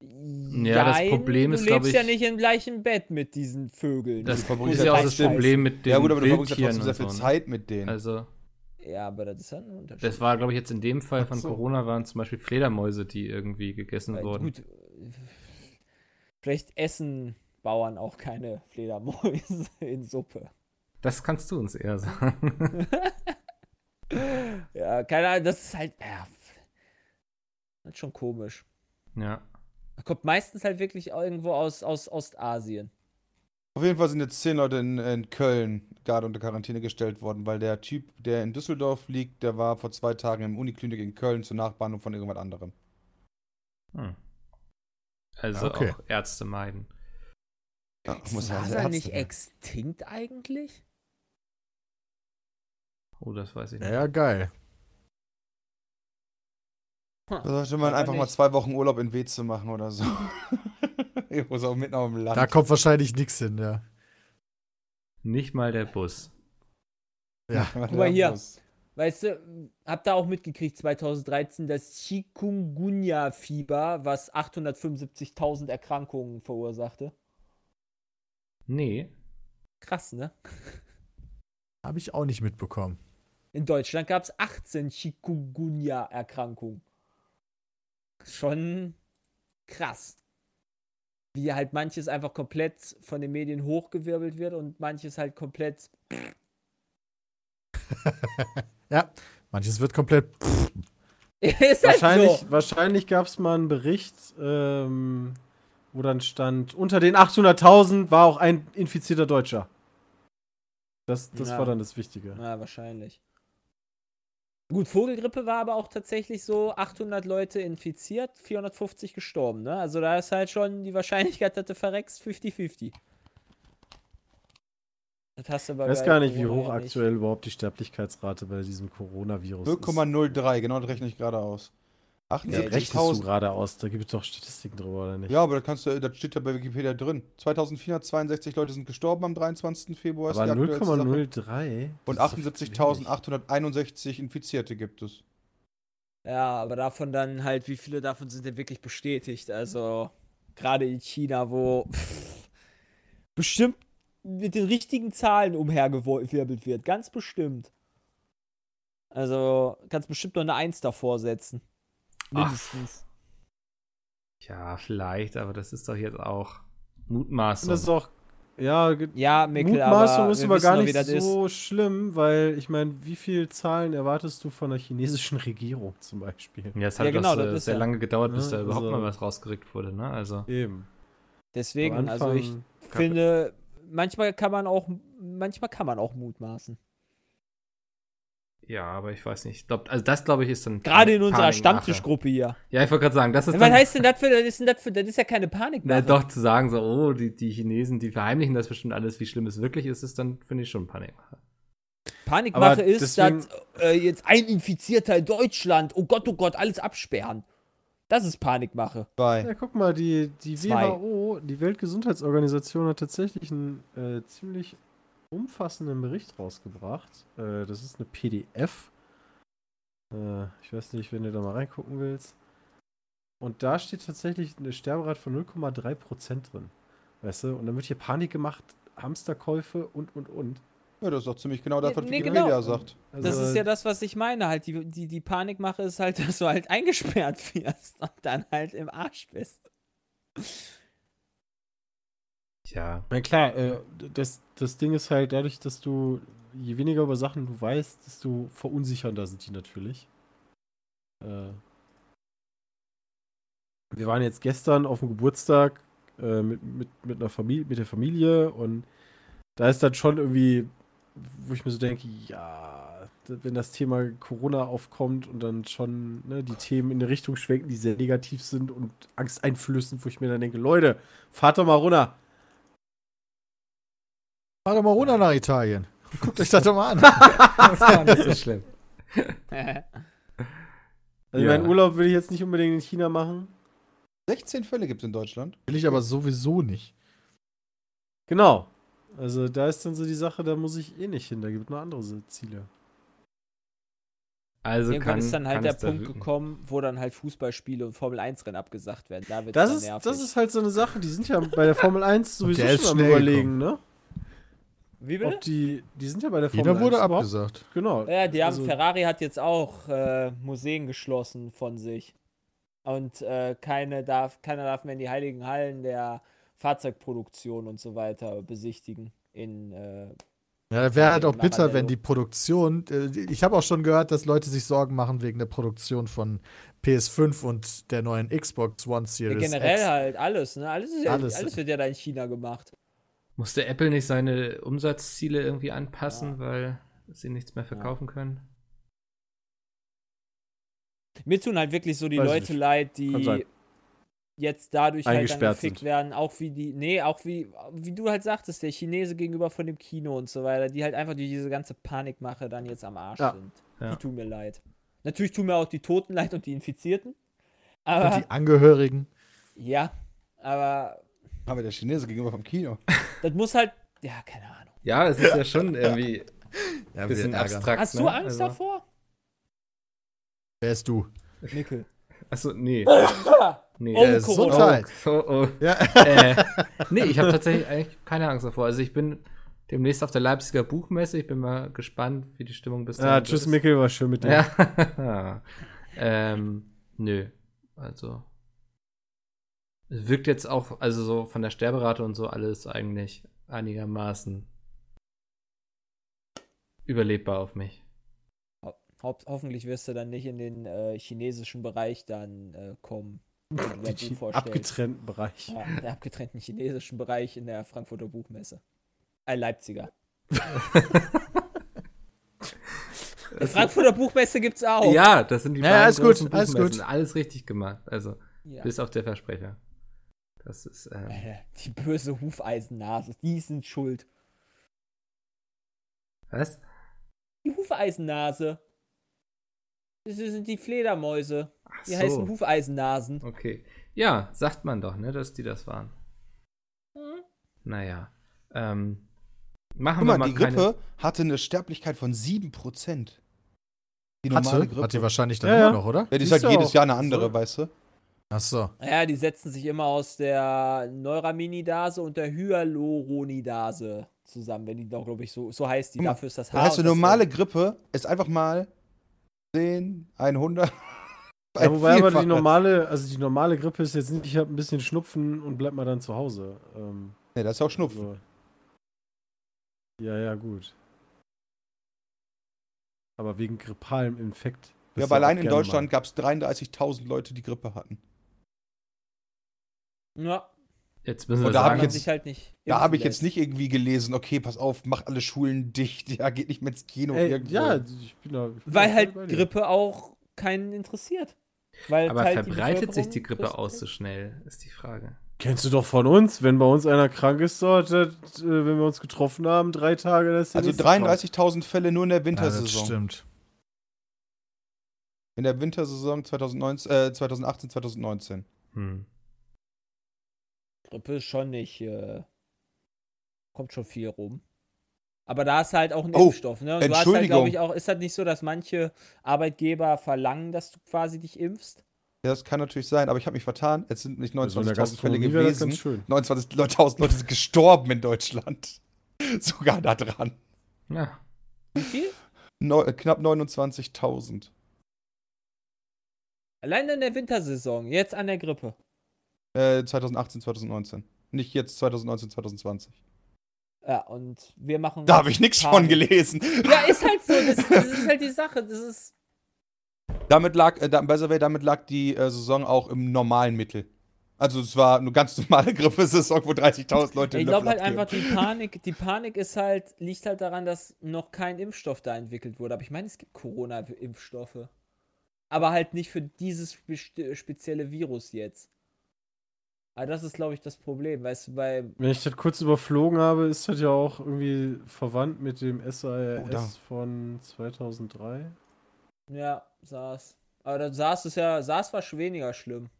Ja, das Problem du ist, glaub lebst ja ich- nicht im gleichen Bett mit diesen Vögeln. Das Die ist ja ja auch das Problem mit den ja gut, aber du verbringst ja trotzdem sehr viel so, ne? Zeit mit denen. Also, ja, aber das ist ja ein Unterschied. das war, glaube ich, jetzt in dem Fall von so. Corona waren zum Beispiel Fledermäuse, die irgendwie gegessen Weil, wurden. Gut, vielleicht essen Bauern auch keine Fledermäuse in Suppe. Das kannst du uns eher sagen. Ja, keine Ahnung, das ist halt, ja, das ist schon komisch. ja. Kommt meistens halt wirklich irgendwo aus, aus Ostasien. Auf jeden Fall sind jetzt zehn Leute in, in Köln gerade unter Quarantäne gestellt worden, weil der Typ, der in Düsseldorf liegt, der war vor zwei Tagen im Uniklinik in Köln zur Nachbehandlung von irgendwas anderem. Hm. Also Okay. auch Ärzte meiden. Ja, Ist muss ja Wasser Ärzte nicht sein. extinkt eigentlich? Oh, das weiß ich nicht. ja, geil. Da sollte man einfach mal nicht. zwei Wochen Urlaub in Weze machen oder so. Irgendwo so mitten auf dem Land. Da kommt wahrscheinlich nichts hin, ja. Nicht mal der Bus. Ja. Guck mal hier. Weißt du, habt ihr auch mitgekriegt, 2013 das Chikungunya-Fieber, was 875.000 Erkrankungen verursachte? Nee. Krass, ne? Habe ich auch nicht mitbekommen. In Deutschland gab es 18 Chikungunya-Erkrankungen. Schon krass. Wie halt manches einfach komplett von den Medien hochgewirbelt wird und manches halt komplett. Ja, manches wird komplett. ist halt Wahrscheinlich, so. wahrscheinlich gab es mal einen Bericht, ähm, wo dann stand, unter den 800.000 war auch ein infizierter Deutscher. Das, das Ja. war dann das Wichtige. Ja, wahrscheinlich. Gut, Vogelgrippe war aber auch tatsächlich so 800 Leute infiziert, 450 gestorben, ne? Also da ist halt schon die Wahrscheinlichkeit, dass du verreckst, 50-50. Das hast du aber Ich weiß gar nicht, wie hoch ja nicht. aktuell überhaupt die Sterblichkeitsrate bei diesem Coronavirus ist. 0,03, genau das rechne ich gerade aus. Ja, rechnest du 78.000. gerade aus? Da gibt es doch Statistiken drüber, oder nicht? Ja, aber das, kannst du, das steht ja bei Wikipedia drin. 2462 Leute sind gestorben am 23. Februar. ist Aber die aktuellste Sache. 0,03? Und das ist doch viel zu wenig. 78.861 Infizierte gibt es. Ja, aber davon dann halt, wie viele davon sind denn wirklich bestätigt? Also, gerade in China, wo pff, bestimmt mit den richtigen Zahlen umhergewirbelt wird. Ganz bestimmt. Also, kannst bestimmt noch eine Eins davor setzen. Ach. Mindestens. Ja, vielleicht, aber das ist doch jetzt auch Mutmaßung. das ist auch, Ja, Ja, Mikkel, Mutmaßung aber ist aber gar doch, nicht das ist. so schlimm, weil ich meine, wie viel Zahlen erwartest du von der chinesischen Regierung zum Beispiel? Ja, es Ja, hat genau, doch, äh, das ist sehr ja- lange gedauert, bis Ja, da überhaupt also- mal was rausgerückt wurde, ne? Also. Eben. Deswegen, also ich finde, manchmal kann man auch, manchmal kann man auch mutmaßen. Ja, aber ich weiß nicht. Ich glaub, also das glaube ich ist dann. Gerade in unserer. Stammtischgruppe hier. Ja, ich wollte gerade sagen, das ist Was heißt denn das für, das ist, denn das für, das ist ja keine Panik. Na, doch zu sagen, so, oh, die, die Chinesen, die verheimlichen das bestimmt alles, wie schlimm es wirklich ist, ist dann, finde ich, schon Panikmache. Panikmache ist, deswegen- dass äh, jetzt ein Infizierter in Deutschland, oh Gott, oh Gott, alles absperren. Das ist Panikmache. Zwei. Ja, guck mal, die, die Zwei. WHO, die Weltgesundheitsorganisation, hat tatsächlich einen äh, ziemlich umfassenden Bericht rausgebracht. Äh, das ist eine PDF. Äh, ich weiß nicht, wenn du da mal reingucken willst. Und da steht tatsächlich eine Sterberate von 0,3% drin. Weißt du? Und dann wird hier Panik gemacht, Hamsterkäufe und, und, und. Ja, das ist doch ziemlich genau das, Ja, was nee, Wikipedia genau. sagt. Also, Das ist ja das, was ich meine. Halt, die, die, die Panikmache ist halt, dass du halt eingesperrt wirst und dann halt im Arsch bist. Ja. Na klar, äh, das, das Ding ist halt dadurch, dass du, je weniger über Sachen du weißt, desto verunsichernder sind die natürlich. Äh, wir waren jetzt gestern auf dem Geburtstag äh, mit, mit, mit, einer Familie, mit der Familie und da ist dann schon irgendwie, wo ich mir so denke, ja, wenn das Thema Corona aufkommt und dann schon ne, die Themen in eine Richtung schwenken, die sehr negativ sind und angsteinflößend, wo ich mir dann denke, Leute, fahrt doch mal runter. Fahr doch mal runter nach Italien. Guckt euch das doch mal an. Das war nicht so schlimm. Also Ja. meinen Urlaub will ich jetzt nicht unbedingt in China machen. 16 Fälle gibt es in Deutschland. Will ich aber sowieso nicht. Genau. Also da ist dann so die Sache, da muss ich eh nicht hin. Da gibt es noch andere Ziele. Also Irgendwann kann, ist dann halt der Punkt gekommen, wo dann halt Fußballspiele und Formel-1-Rennen abgesagt werden. Da wird Das ist, nervig. das ist halt so eine Sache. Die sind ja bei der Formel 1 sowieso schon am schnell überlegen, ne? Wie bitte? Ob die, die sind ja bei der Formel Jeder 1 wurde überhaupt- abgesagt. Genau. Ja, die haben, Also- Ferrari hat jetzt auch äh, Museen geschlossen von sich. Und äh, keine darf, keiner darf mehr in die heiligen Hallen der Fahrzeugproduktion und so weiter besichtigen. In, äh, Ja, wäre halt auch bitter, wenn die Produktion. Äh, ich habe auch schon gehört, dass Leute sich Sorgen machen wegen der Produktion von PS5 und der neuen Xbox One ja, Series. generell X. halt alles, ne? Alles, ist ja, Alles. alles. wird ja da in China gemacht. Musste Apple nicht seine Umsatzziele irgendwie anpassen, weil sie nichts mehr verkaufen können? Mir tun halt wirklich so die Weiß Leute leid, Kann sein. die jetzt dadurch halt dann Eingesperrt gefickt sind. werden, auch wie die, nee, auch wie, wie du halt sagtest, der Chinese gegenüber von dem Kino und so weiter, die halt einfach durch diese ganze Panikmache dann jetzt am Arsch Ja. sind. Ja. Die tun mir leid. Natürlich tun mir auch die Toten leid und die Infizierten. Und Aber, die Angehörigen. ja, aber Haben wir der Chinese gegenüber vom Kino. das muss halt, ja, keine Ahnung. Ja, es ist ja schon irgendwie Ja, ein bisschen abstrakt. Hast ne? du Angst also, davor? Wer ist du? Nickel. Achso, nee. nee. Oh, Äh, Corona. Gesundheit. Oh, oh. Ja. äh, nee, ich habe tatsächlich eigentlich keine Angst davor. Also ich bin demnächst auf der Leipziger Buchmesse. Ich bin mal gespannt, wie die Stimmung bis Ja, dahin tschüss, ist. Mikkel, war schön mit dir. Ja. ähm, nö. Also. Es wirkt jetzt auch, also so von der Sterberate und so alles eigentlich einigermaßen überlebbar auf mich. Ho hoffentlich wirst du dann nicht in den äh, chinesischen Bereich dann äh, kommen. Vorstellst. abgetrennten Bereich. Ja, der abgetrennten chinesischen Bereich in der Frankfurter Buchmesse. Äh, Leipziger. Die Frankfurter Buchmesse gibt's auch. Ja, das sind die Ja, beiden alles gut, großen alles Buchmessen. gut. Alles richtig gemacht. Also, Ja. bis auf der Versprecher. Das ist, ähm, Äh, Die böse Hufeisennase, die sind schuld. was? Die Hufeisennase. Das sind die Fledermäuse. Ach Die heißen Hufeisennasen. Okay. Ja, sagt man doch, ne, dass die das waren. Hm? Naja. Ähm, machen Guck wir mal, mal die keine. Grippe hatte eine Sterblichkeit von 7%. Die normale Hatte? Grippe. Hat die wahrscheinlich dann Ja, immer ja. noch, oder? ja, die ist halt jedes auch. Jahr eine andere, So. weißt du? Ach so. Ja, die setzen sich immer aus der Neuraminidase und der Hyaluronidase zusammen, wenn die doch, glaube ich, so, so heißt die. Dafür ist das Das Haar. heißt, und eine das normale Grippe ist einfach mal 10, 100. Ja, wobei aber die normale, also die normale Grippe ist jetzt nicht, ich habe ein bisschen Schnupfen und bleib mal dann zu Hause. Ähm, Nee, das ist auch Schnupfen. also, Ja, ja, gut. Aber wegen grippalem Infekt. Ja, aber allein in Deutschland gab es 33.000 Leute, die Grippe hatten. Ja, Jetzt müssen wir Und da hab sagen, ich jetzt- halt nicht. Da habe ich jetzt nicht irgendwie gelesen, okay, pass auf, mach alle Schulen dicht, ja, geht nicht mehr ins Kino. Ey, irgendwo. ja, ich bin da. Ich bin Weil halt. Grippe auch keinen interessiert. Weil aber halt die verbreitet sich die Grippe aus so schnell, ist die Frage. Kennst du doch von uns, wenn bei uns einer krank ist dort, äh, wenn wir uns getroffen haben, drei Tage, der Also nächste krank. 33.000 Fälle nur in der Ja, das Wintersaison. stimmt. in der Wintersaison 2019, äh, 2018, 2019. Hm. Grippe ist schon nicht. Äh, kommt schon viel rum. Aber da ist halt auch ein Oh, Impfstoff, ne? Und du hast halt, Entschuldigung. glaube ich, auch, ist halt nicht so, dass manche Arbeitgeber verlangen, dass du quasi dich impfst? Ja, das kann natürlich sein, aber ich habe mich vertan. Es sind nicht Also in der 29.000 Fälle Gastronomie wäre das gewesen. ganz schön. 29.000 Leute sind gestorben in Deutschland. Sogar da dran. Ja. Wie viel? Neu, äh, knapp 29.000. Allein in der Wintersaison, jetzt an der Grippe. Äh, 2018, 2019. Nicht jetzt 2019, 2020. Ja, und wir machen. Da habe ich nichts von gelesen. Ja, ist halt so. Das, das ist halt die Sache. Das ist. Damit lag, äh, da, by the way, damit lag die äh, Saison auch im normalen Mittel. Also es war eine ganz normale Grippesaison, wo 30.000 Leute Ich glaube halt einfach, die Panik, die Panik ist halt, liegt halt daran, dass noch kein Impfstoff da entwickelt wurde. Aber ich meine, es gibt Corona-Impfstoffe. Aber halt nicht für dieses spezielle Virus jetzt. Aber das ist, glaube ich, das Problem. Weißt du, bei. Wenn ich das kurz überflogen habe, ist das ja auch irgendwie verwandt mit dem SARS Oh, von 2003. Ja, SARS. Aber dann SARS ist ja. SARS war schon weniger schlimm.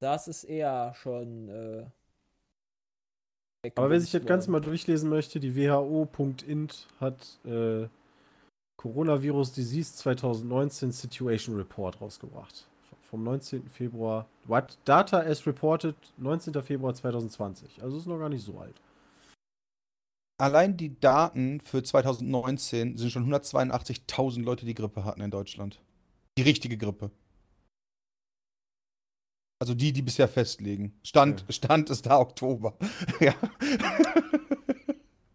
SARS ist eher schon. Äh, Aber wer sich das Ganze mal durchlesen möchte, die WHO.int hat äh, Coronavirus Disease 2019 Situation Report rausgebracht. Vom 19. Februar. What? Data as reported 19. Februar 2020. Also ist noch gar nicht so alt. Allein die Daten für 2019 sind schon 182.000 Leute, die Grippe hatten in Deutschland. Die richtige Grippe. Also die, die bisher festlegen. Stand, Okay. Stand ist da Oktober. ja.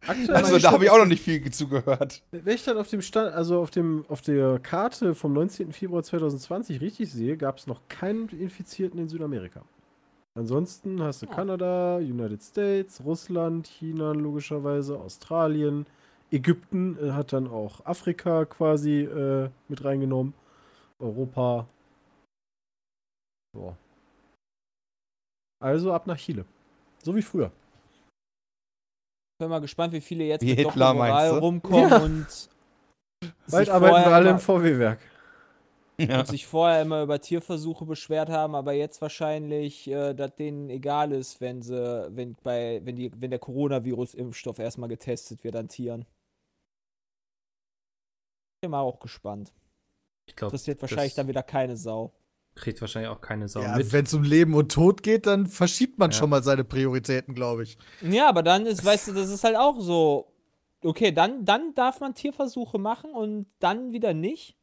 Aktuell Also da habe ich auch noch nicht viel zugehört. Wenn ich dann auf dem Stand, also auf dem auf der Karte vom 19. Februar 2020 richtig sehe, gab es noch keinen Infizierten in Südamerika. Ansonsten hast du Ah. Kanada, United States, Russland, China logischerweise, Australien, Ägypten äh, hat dann auch Afrika quasi äh, mit reingenommen, Europa. So. Also ab nach Chile. So wie früher. Ich bin mal gespannt, wie viele jetzt Wie mit Hitler, rumkommen Ja. und Bald sich arbeiten wir vorher alle im VW-Werk. Ja. und sich vorher immer über Tierversuche beschwert haben, aber jetzt wahrscheinlich, äh, dass denen egal ist, wenn sie, wenn bei, wenn die, wenn der Coronavirus-Impfstoff erstmal getestet wird an Tieren. Bin mal auch gespannt. Ich glaube, Interessiert wahrscheinlich dann wieder keine Sau. Kriegt wahrscheinlich auch keine Sau Ja, mit. Wenn es um Leben und Tod geht, dann verschiebt man Ja. schon mal seine Prioritäten, glaube ich. Ja, aber dann ist, weißt du, das ist halt auch so. Okay, dann, dann darf man Tierversuche machen und dann wieder nicht.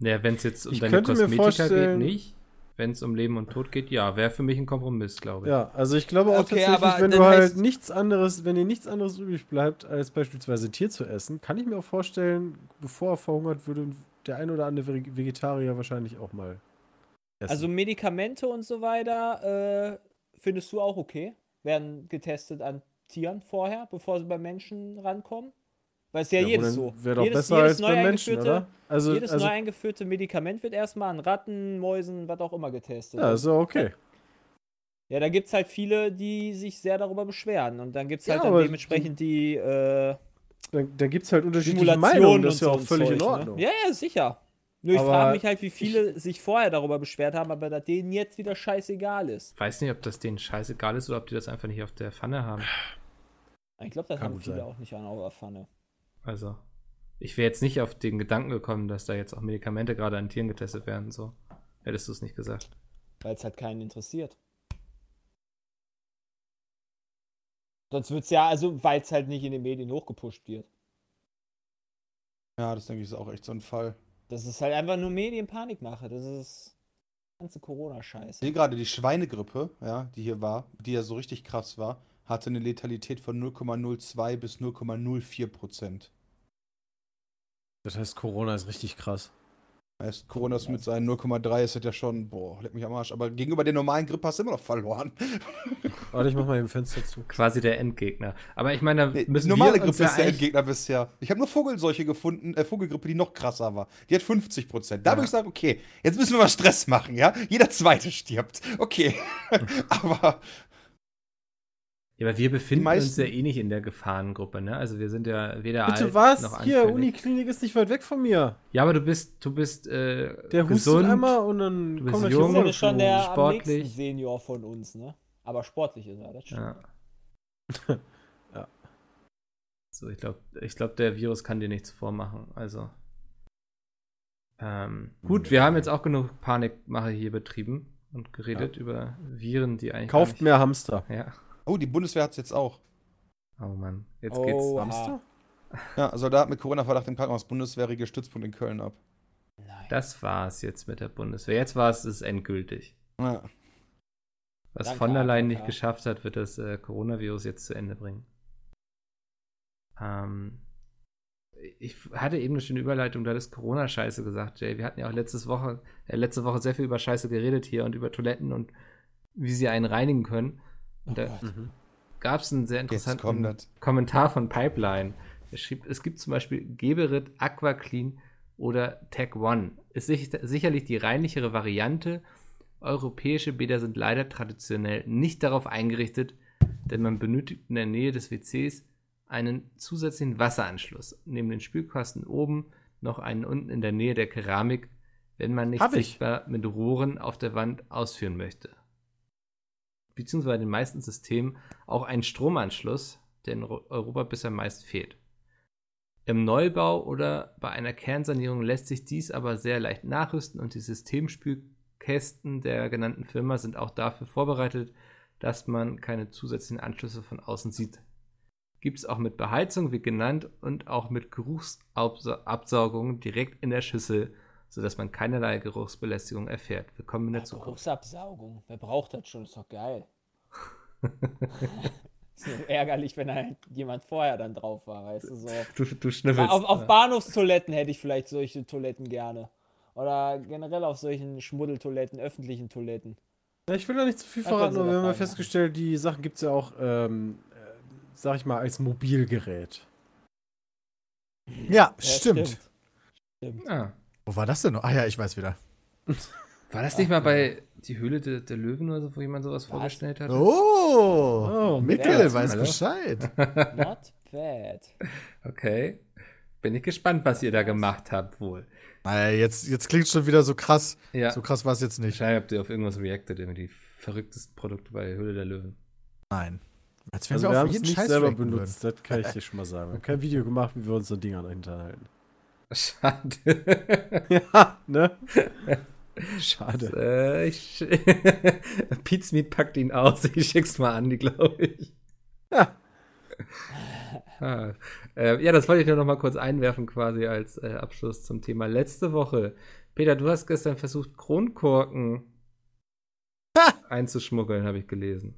Ja, wenn es jetzt um Ich deine Kosmetika geht, nicht. Wenn es um Leben und Tod geht, ja, wäre für mich ein Kompromiss, glaube ich. Ja, also ich glaube auch Okay, tatsächlich, aber wenn du halt nichts anderes, wenn dir nichts anderes übrig bleibt, als beispielsweise Tier zu essen, kann ich mir auch vorstellen, bevor er verhungert, würde der ein oder andere Vege- Vegetarier wahrscheinlich auch mal essen. Also Medikamente und so weiter, äh, findest du auch okay? Werden getestet an Tieren vorher, bevor sie bei Menschen rankommen? Weil es ja, Ja, jedes so. Wäre doch jedes, besser jedes als neu beim Menschen, eingeführte- oder? Also, jedes also neu eingeführte Medikament wird erstmal an Ratten, Mäusen, was auch immer getestet. ja, ist ja okay. Ja, da gibt es halt viele, die sich sehr darüber beschweren. Und dann gibt es Ja, halt dann aber dementsprechend die äh, Dann, dann gibt es halt unterschiedliche Meinungen, das ist ja auch völlig ein in Zeug, Ordnung. Ne? Ja, ja, sicher. Nur ich frage mich halt, wie viele sich vorher darüber beschwert haben, aber dass denen jetzt wieder scheißegal ist. Ich weiß nicht, ob das denen scheißegal ist oder ob die das einfach nicht auf der Pfanne haben. Ich glaube, das Kann haben viele sein. auch nicht an eurer Pfanne. Also, ich wäre jetzt nicht auf den Gedanken gekommen, dass da jetzt auch Medikamente gerade an Tieren getestet werden. So, hättest du es nicht gesagt. Weil es halt keinen interessiert. Sonst wird es ja, also, weil es halt nicht in den Medien hochgepusht wird. ja, das denke ich ist auch echt so ein Fall. Das ist halt einfach nur Medienpanikmache. Das ist ganze Ich Corona-Scheiße. sehe gerade die Schweinegrippe, ja, die hier war, die ja so richtig krass war, hatte eine Letalität von 0,02 bis 0,04 Prozent. Das heißt, Corona ist richtig krass. Heißt, Corona ist mit seinen 0,3 ist das ja schon, boah, leck mich am Arsch. Aber gegenüber der normalen Grippe hast du immer noch verloren. Warte, ich mach mal eben Fenster zu. Quasi der Endgegner. Aber ich meine, da Nee, müssen normale wir Grippe uns ja ist der Endgegner bisher. Ich habe nur Vogelseuche gefunden, äh, Vogelgrippe, die noch krasser war. Die hat 50 Prozent. Da Ja. würde ich sagen, okay, jetzt müssen wir mal Stress machen, ja? Jeder Zweite stirbt. Okay. Aber Ja, aber wir befinden uns meisten- ja eh nicht in der Gefahrengruppe, ne? Also wir sind ja weder Bitte alt was? noch Hier, anfällig. Uniklinik ist nicht weit weg von mir. Ja, aber du bist, du bist äh, Der gesund. einmal und dann du bist kommt jung. hier ist schon der sportlich. Senior von uns, ne? Aber sportlich ist er, das stimmt. Ja. Ja. So, ich glaube, ich glaub, der Virus kann dir nichts vormachen. Also. Ähm, gut, wir haben jetzt auch genug Panikmache hier betrieben und geredet über Viren, die eigentlich. Kauft mehr Hamster. Ja. Oh, die Bundeswehr hat es jetzt auch. Oh Mann. Jetzt Oh. geht's. Hamster? Ja, Soldat mit Corona-Verdacht im Krankenhaus. Bundeswehr regelt Stützpunkt in Köln ab. Nein. Das war's jetzt mit der Bundeswehr. Jetzt war es endgültig. Ja. Was Danke, von der Leyen nicht AKK. geschafft hat, wird das äh, Coronavirus jetzt zu Ende bringen. Ähm, ich hatte eben eine schöne Überleitung, du hattest Corona-Scheiße gesagt, Jay. Wir hatten ja auch letztes Woche, äh, letzte Woche sehr viel über Scheiße geredet hier und über Toiletten und wie sie einen reinigen können. Und da Mhm. gab es einen sehr interessanten. Kommentar von Pipeline. Er schrieb, es gibt zum Beispiel Geberit, Aquaclean oder Tech One. Ist sich, sicherlich die reinlichere Variante. Europäische Bäder sind leider traditionell nicht darauf eingerichtet, denn man benötigt in der Nähe des WCs einen zusätzlichen Wasseranschluss. Neben den Spülkasten oben noch einen unten in der Nähe der Keramik, wenn man nicht Hab ich. sichtbar mit Rohren auf der Wand ausführen möchte. Beziehungsweise den meisten Systemen auch einen Stromanschluss, der in Ro- Europa bisher meist fehlt. Im Neubau oder bei einer Kernsanierung lässt sich dies aber sehr leicht nachrüsten und die Systemspülkästen der genannten Firma sind auch dafür vorbereitet, dass man keine zusätzlichen Anschlüsse von außen sieht. Gibt es auch mit Beheizung, wie genannt, und auch mit Geruchsabsaugung direkt in der Schüssel, sodass man keinerlei Geruchsbelästigung erfährt. Willkommen in der Zukunft. Geruchsabsaugung. Wer braucht das schon? Ist doch geil. ist nur ärgerlich, wenn halt jemand vorher dann drauf war, weißt du so. Du, du schnüffelst. Auf, auf Bahnhofstoiletten hätte ich vielleicht solche Toiletten gerne. Oder generell auf solchen Schmuddeltoiletten, öffentlichen Toiletten. Ja, ich will da nicht zu viel Da verraten, aber wir haben ja festgestellt, die Sachen gibt es ja auch, ähm, äh, sag ich mal, als Mobilgerät. Ja, Ja, stimmt. Stimmt. Ah. Wo war das denn noch? Ah ja, ich weiß wieder. War das nicht mal bei Die Höhle der, der Löwen oder so, wo jemand sowas vorgestellt hat? Oh, Oh, Mikkel ja, weiß hallo. Bescheid. Not bad. Okay. Bin ich gespannt, was ihr da gemacht habt, wohl. Naja, jetzt, jetzt klingt schon wieder so krass. Ja. So krass war es jetzt nicht. Wahrscheinlich habt ihr auf irgendwas reacted, irgendwie die verrücktesten Produkte bei Höhle der Löwen. Nein. Als wenn Also wir wir auf haben es nicht Scheiß selber benutzt, das kann ich dir schon mal sagen. Wir haben kein Video gemacht, wie wir uns so Dinger dahinter halten. Schade. Ja, ne? Schade. äh, ich, Pete's Meat packt ihn aus. Ich schick's mal an, die glaube ich. Ja. Ah, äh, ja, das wollte ich nur noch mal kurz einwerfen, quasi als äh, Abschluss zum Thema letzte Woche. Peter, du hast gestern versucht, Kronkorken einzuschmuggeln, habe ich gelesen.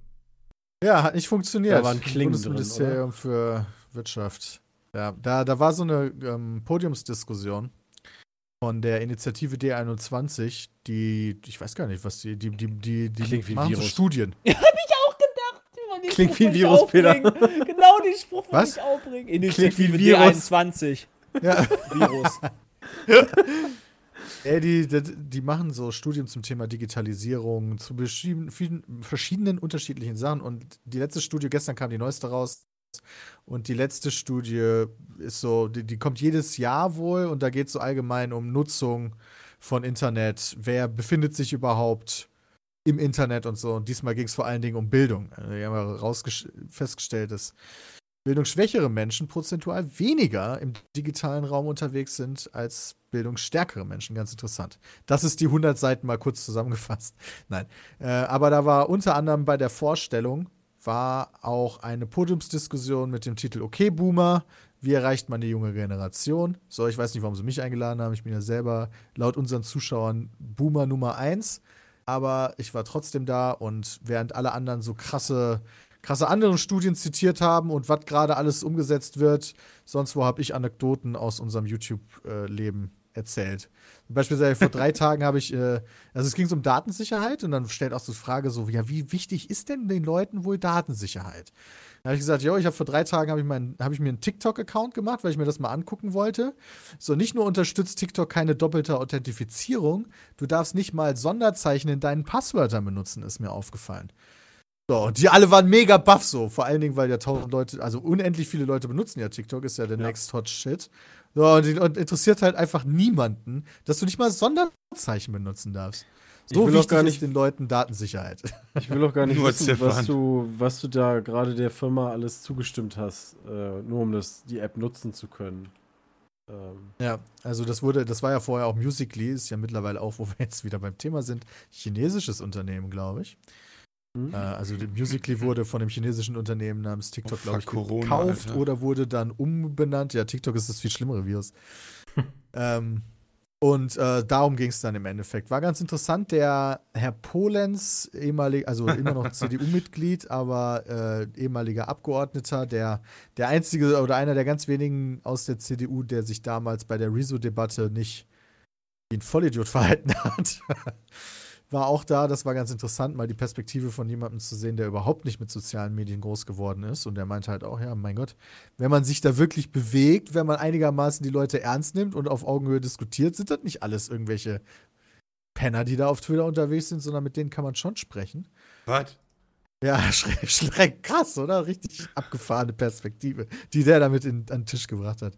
Ja, hat nicht funktioniert. Da waren Klingen drin, Bundesministerium für Wirtschaft. Ja, da, da war so eine ähm, Podiumsdiskussion von der Initiative D21, die, ich weiß gar nicht, was die, die, die, die, die Klingt wie machen so Virus. Studien. auch gedacht. Den Klingt Spruch wie ein ich Virus, Peter. Genau den Spruch wollte Was? ich auch bringen. Klingt wie ein Initiative Virus. D21. Ja. Virus. Ey, die, die, die machen so Studien zum Thema Digitalisierung, zu vielen- verschiedenen unterschiedlichen Sachen. Und die letzte Studie, gestern kam die neueste raus. Und die letzte Studie ist so, die, die kommt jedes Jahr wohl und da geht es so allgemein um Nutzung von Internet. Wer befindet sich überhaupt im Internet und so. Und diesmal ging es vor allen Dingen um Bildung. Also, Wir haben festgestellt, dass bildungsschwächere Menschen prozentual weniger im digitalen Raum unterwegs sind als bildungsstärkere Menschen. Ganz interessant. Das ist die 100 Seiten mal kurz zusammengefasst. Nein. Äh, aber da war unter anderem bei der Vorstellung war auch eine Podiumsdiskussion mit dem Titel Okay, Boomer, wie erreicht man die junge Generation? So, ich weiß nicht, warum sie mich eingeladen haben. Ich bin ja selber laut unseren Zuschauern Boomer Nummer 1. Aber ich war trotzdem da und während alle anderen so krasse krasse anderen Studien zitiert haben und was gerade alles umgesetzt wird. Sonst wo habe ich Anekdoten aus unserem YouTube-Leben erzählt. Beispielsweise vor drei Tagen habe ich, äh, also es ging um Datensicherheit und dann stellt auch so die Frage so, ja, wie wichtig ist denn den Leuten wohl Datensicherheit? Da habe ich gesagt, jo, ich habe vor drei Tagen habe ich, mein, hab ich mir einen TikTok-Account gemacht, weil ich mir das mal angucken wollte. So, nicht nur unterstützt TikTok keine doppelte Authentifizierung, du darfst nicht mal Sonderzeichen in deinen Passwörtern benutzen, ist mir aufgefallen. So, und die alle waren mega buff so. Vor allen Dingen, weil ja tausend Leute, also unendlich viele Leute benutzen ja TikTok, ist ja der ja. next hot shit. So, und, und, interessiert halt einfach niemanden, dass du nicht mal Sonderzeichen benutzen darfst. So wichtig gar nicht, ist den Leuten Datensicherheit. Ich will auch gar nicht wissen, was du, was du da gerade der Firma alles zugestimmt hast, äh, nur um das, die App nutzen zu können. Ähm. Ja, also das wurde, das war ja vorher auch Musically, ist ja mittlerweile auch, wo wir jetzt wieder beim Thema sind, chinesisches Unternehmen, glaube ich. Mhm. Äh, also Musically wurde von dem chinesischen Unternehmen namens TikTok, oh, glaube ich, Corona, gekauft Alter. oder wurde dann umbenannt. Ja, TikTok ist das viel schlimmere Virus. ähm, und äh, darum ging es dann im Endeffekt. War ganz interessant, der Herr Polenz, ehemalig, also immer noch CDU-Mitglied, aber äh, ehemaliger Abgeordneter, der, der einzige oder einer der ganz wenigen aus der CDU, der sich damals bei der Rezo-Debatte nicht wie ein Vollidiot verhalten hat war auch da. Das war ganz interessant, mal die Perspektive von jemandem zu sehen, der überhaupt nicht mit sozialen Medien groß geworden ist. Und der meinte halt auch, ja, mein Gott, wenn man sich da wirklich bewegt, wenn man einigermaßen die Leute ernst nimmt und auf Augenhöhe diskutiert, sind das nicht alles irgendwelche Penner, die da auf Twitter unterwegs sind, sondern mit denen kann man schon sprechen. Was? Ja, schreck, schreck, krass, oder? Richtig abgefahrene Perspektive, die der damit in, an den Tisch gebracht hat.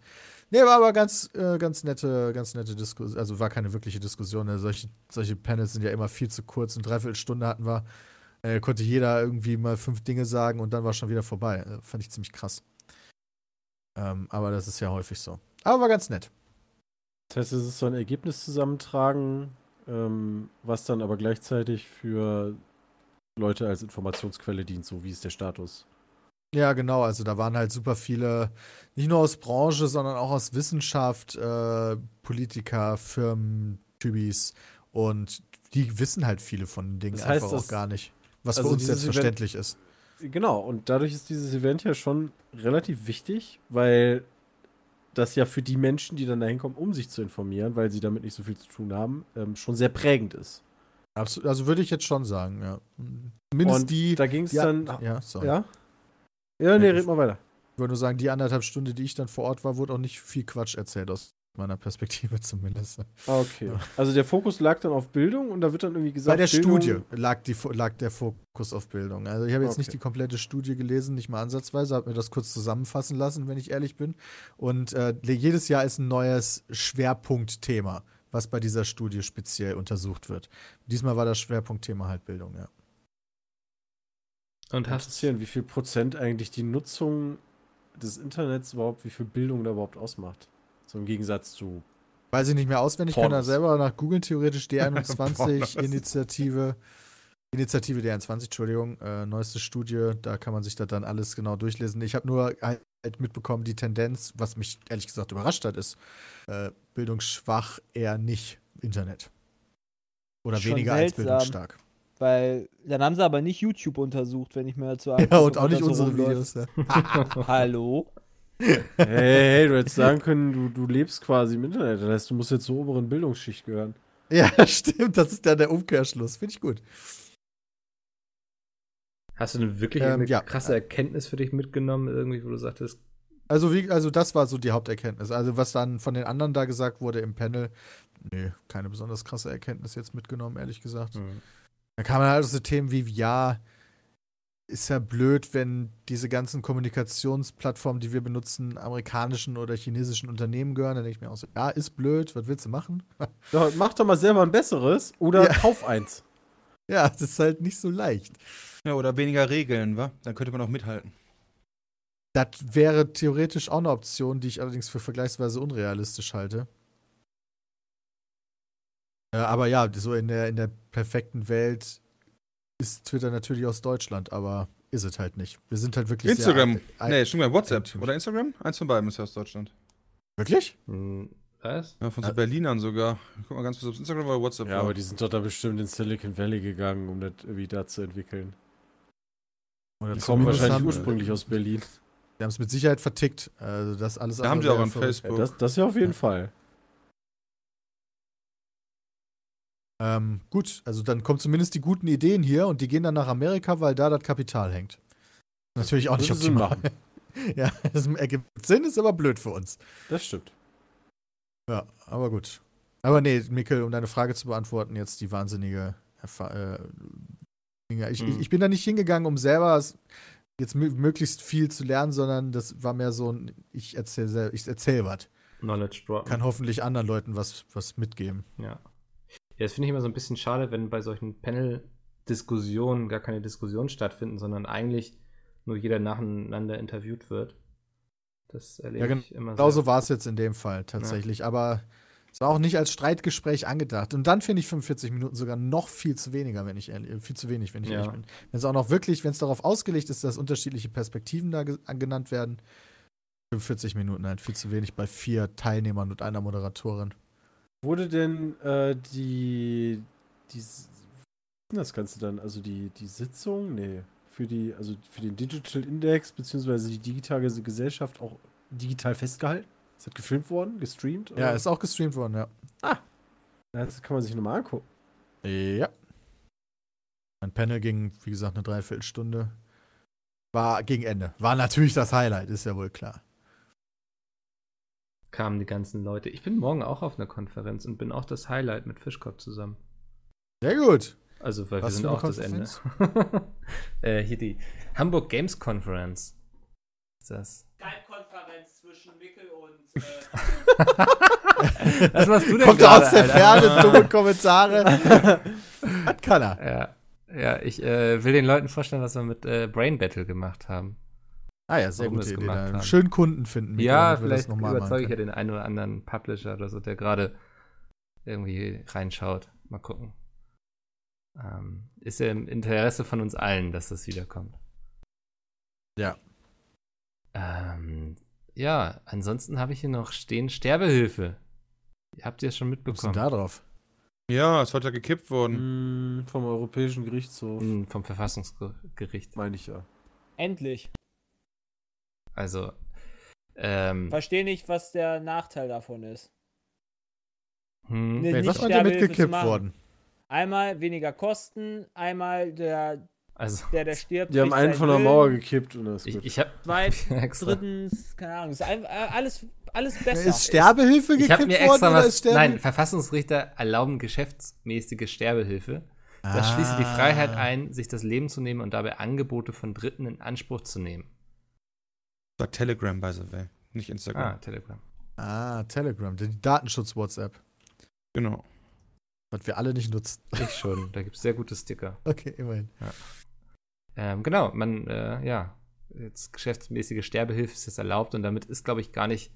Nee, war aber ganz, äh, ganz nette, ganz nette Diskussion. Also war keine wirkliche Diskussion. Also solche, solche Panels sind ja immer viel zu kurz. Eine Dreiviertelstunde hatten wir. Äh, konnte jeder irgendwie mal fünf Dinge sagen und dann war schon wieder vorbei. Äh, fand ich ziemlich krass. Ähm, aber das ist ja häufig so. Aber war ganz nett. Das heißt, es ist so ein Ergebnis zusammentragen, ähm, was dann aber gleichzeitig für Leute als Informationsquelle dient. So wie ist der Status? Ja, genau. Also da waren halt super viele, nicht nur aus Branche, sondern auch aus Wissenschaft, äh, Politiker, Firmen, Tybis und die wissen halt viele von den Dingen das heißt, einfach auch gar nicht, was also für uns selbstverständlich Event, ist. Genau, und dadurch ist dieses Event ja schon relativ wichtig, weil das ja für die Menschen, die dann da hinkommen, um sich zu informieren, weil sie damit nicht so viel zu tun haben, ähm, schon sehr prägend ist. Absolut, also würde ich jetzt schon sagen, ja. Zumindest und die. Da ging es dann. Ja, sorry. Ja? Ja, nee, red mal weiter. Ich wollte nur sagen, die anderthalb Stunden, die ich dann vor Ort war, wurde auch nicht viel Quatsch erzählt, aus meiner Perspektive zumindest. Ah, okay. Ja. Also der Fokus lag dann auf Bildung und da wird dann irgendwie gesagt. Bei der Bildung Studie lag, die, lag der Fokus auf Bildung. Also ich habe jetzt okay. nicht die komplette Studie gelesen, nicht mal ansatzweise, habe mir das kurz zusammenfassen lassen, wenn ich ehrlich bin. Und äh, jedes Jahr ist ein neues Schwerpunktthema, was bei dieser Studie speziell untersucht wird. Diesmal war das Schwerpunktthema halt Bildung, ja. Und hast interessieren, wie viel Prozent eigentlich die Nutzung des Internets überhaupt, wie viel Bildung da überhaupt ausmacht. So im Gegensatz zu. Weiß ich nicht mehr auswendig, Pornos. kann da selber nach googeln, theoretisch D21-Initiative. Initiative D21, Entschuldigung, äh, neueste Studie, da kann man sich da dann alles genau durchlesen. Ich habe nur halt mitbekommen, die Tendenz, was mich ehrlich gesagt überrascht hat, ist äh, bildungsschwach eher nicht Internet. Oder Schon weniger seltsam. als bildungsstark. Weil dann haben sie aber nicht YouTube untersucht, wenn ich mir dazu Ja, und auch nicht unsere Videos. Ja. Hallo? Hey, hey, du hättest sagen können, du, du lebst quasi im Internet. Das heißt, du musst jetzt zur oberen Bildungsschicht gehören. Ja, stimmt. Das ist dann der Umkehrschluss. Finde ich gut. Hast du eine wirklich ähm, eine ja. krasse Erkenntnis für dich mitgenommen, irgendwie, wo du sagtest? Also, wie, also, das war so die Haupterkenntnis. Also, was dann von den anderen da gesagt wurde im Panel, nee, keine besonders krasse Erkenntnis jetzt mitgenommen, ehrlich gesagt. Mhm. Da kann man halt so Themen wie, ja, ist ja blöd, wenn diese ganzen Kommunikationsplattformen, die wir benutzen, amerikanischen oder chinesischen Unternehmen gehören. Dann denke ich mir auch so, ja, ist blöd, was willst du machen? Ja, mach doch mal selber ein besseres oder ja. kauf eins. Ja, das ist halt nicht so leicht. Ja, oder weniger Regeln, wa? Dann könnte man auch mithalten. Das wäre theoretisch auch eine Option, die ich allerdings für vergleichsweise unrealistisch halte. Äh, aber ja, so in der, in der perfekten Welt ist Twitter natürlich aus Deutschland, aber ist es halt nicht. Wir sind halt wirklich Instagram. Sehr, nee, schon mal WhatsApp oder Instagram? Eins von beiden ist ja aus Deutschland. Wirklich? Hm, was? Ja, von so äh. Berlinern sogar. Guck mal ganz kurz auf Instagram oder WhatsApp. Ja, war. aber die sind doch da bestimmt in Silicon Valley gegangen, um das irgendwie da zu entwickeln. Oder Die kommen wahrscheinlich haben- ursprünglich aus Berlin. Die haben es mit Sicherheit vertickt. Also das alles Da haben sie auch ein verrückt. Ja, Facebook. das, das ja auf jeden Fall. Ähm, gut, also dann kommen zumindest die guten Ideen hier und die gehen dann nach Amerika, weil da das Kapital hängt. Natürlich auch nicht Würde Sinn optimal. machen. Ja, das ergibt Sinn, ist aber blöd für uns. Das stimmt. Ja, aber gut. Aber nee, Mikkel, um deine Frage zu beantworten, jetzt die wahnsinnige Erfa äh. Ich, Mhm. ich, bin da nicht hingegangen, um selber jetzt mö- möglichst viel zu lernen, sondern das war mehr so ein, ich erzähle ich erzähl was. Knowledge Drop. Kann hoffentlich anderen Leuten was, was mitgeben. Ja. Ja, das finde ich immer so ein bisschen schade, wenn bei solchen Panel-Diskussionen gar keine Diskussionen stattfinden, sondern eigentlich nur jeder nacheinander interviewt wird. Das erlebe Ja, gen- ich immer Genau sehr. so war es jetzt in dem Fall tatsächlich. Aber es war auch nicht als Streitgespräch angedacht. Und dann finde ich 45 Minuten sogar noch viel zu weniger, wenn ich ehrlich, viel zu wenig, wenn ich Ja. ehrlich bin. Wenn es auch noch wirklich, wenn es darauf ausgelegt ist, dass unterschiedliche Perspektiven da ge- genannt werden, 45 Minuten halt viel zu wenig bei vier Teilnehmern und einer Moderatorin. Wurde denn äh, die, die das Ganze dann? Also die, die Sitzung? Nee. Für die, also für den Digital Index beziehungsweise die digitale Gesellschaft auch digital festgehalten? Ist das gefilmt worden, gestreamt? Ja, oder? ist auch gestreamt worden, ja. Ja, das kann man sich nochmal angucken. Ja. Mein Panel ging, wie gesagt, eine Dreiviertelstunde. War gegen Ende. War natürlich das Highlight, ist ja wohl klar. Kamen die ganzen Leute. Ich bin morgen auch auf einer Konferenz und bin auch das Highlight mit Fischkopf zusammen. Sehr gut. Also, weil Was wir sind auch das Ende. äh, hier die Hamburg Games Conference. Was ist das? Skype-Konferenz zwischen Mickel und. Was machst du denn Kommt gerade, aus der Alter? Ferne, dumme Kommentare. das kann er. Ja, ja ich äh, will den Leuten vorstellen, was wir mit äh, Brain Battle gemacht haben. Ah ja, sehr gute Idee. gemacht Da. Schön Kunden finden. Ja, vielleicht noch mal machen überzeuge ich ja den einen oder anderen Publisher oder so, der gerade irgendwie reinschaut. Mal gucken. Ähm, ist ja im Interesse von uns allen, dass das wiederkommt. Ja. Ähm, ja, ansonsten habe ich hier noch stehen Sterbehilfe. Habt ihr es schon Was ist denn mitbekommen? da drauf? Ja, es heute gekippt worden. Mm, vom Europäischen Gerichtshof, Hm, Vom Verfassungsgericht. meine ich ja. Endlich. Also, ähm, Verstehe nicht, was der Nachteil davon ist. hm, nicht was meint ihr mit Sterbehilfe zu gekippt machen. worden? Einmal weniger Kosten, einmal der, also, der, der stirbt. Die haben einen von der. Mauer gekippt und das ist ich, gut. ich habe Zweit, extra, drittens, keine Ahnung, ist ein- äh, alles, alles besser. Ist Sterbehilfe ich gekippt mir worden was. Nein, Verfassungsrichter erlauben geschäftsmäßige Sterbehilfe. Das schließt die Freiheit Ah. ein, sich das Leben zu nehmen und dabei Angebote von Dritten in Anspruch zu nehmen. War Telegram, by the way. Nicht Instagram. Ah, Telegram. Ah, Telegram, die Datenschutz-WhatsApp. Genau. Was wir alle nicht nutzen. Ich schon. Da gibt es sehr gute Sticker. Okay, immerhin. Ähm, genau, man, äh, ja, jetzt geschäftsmäßige Sterbehilfe ist jetzt erlaubt und damit ist, glaube ich, gar nicht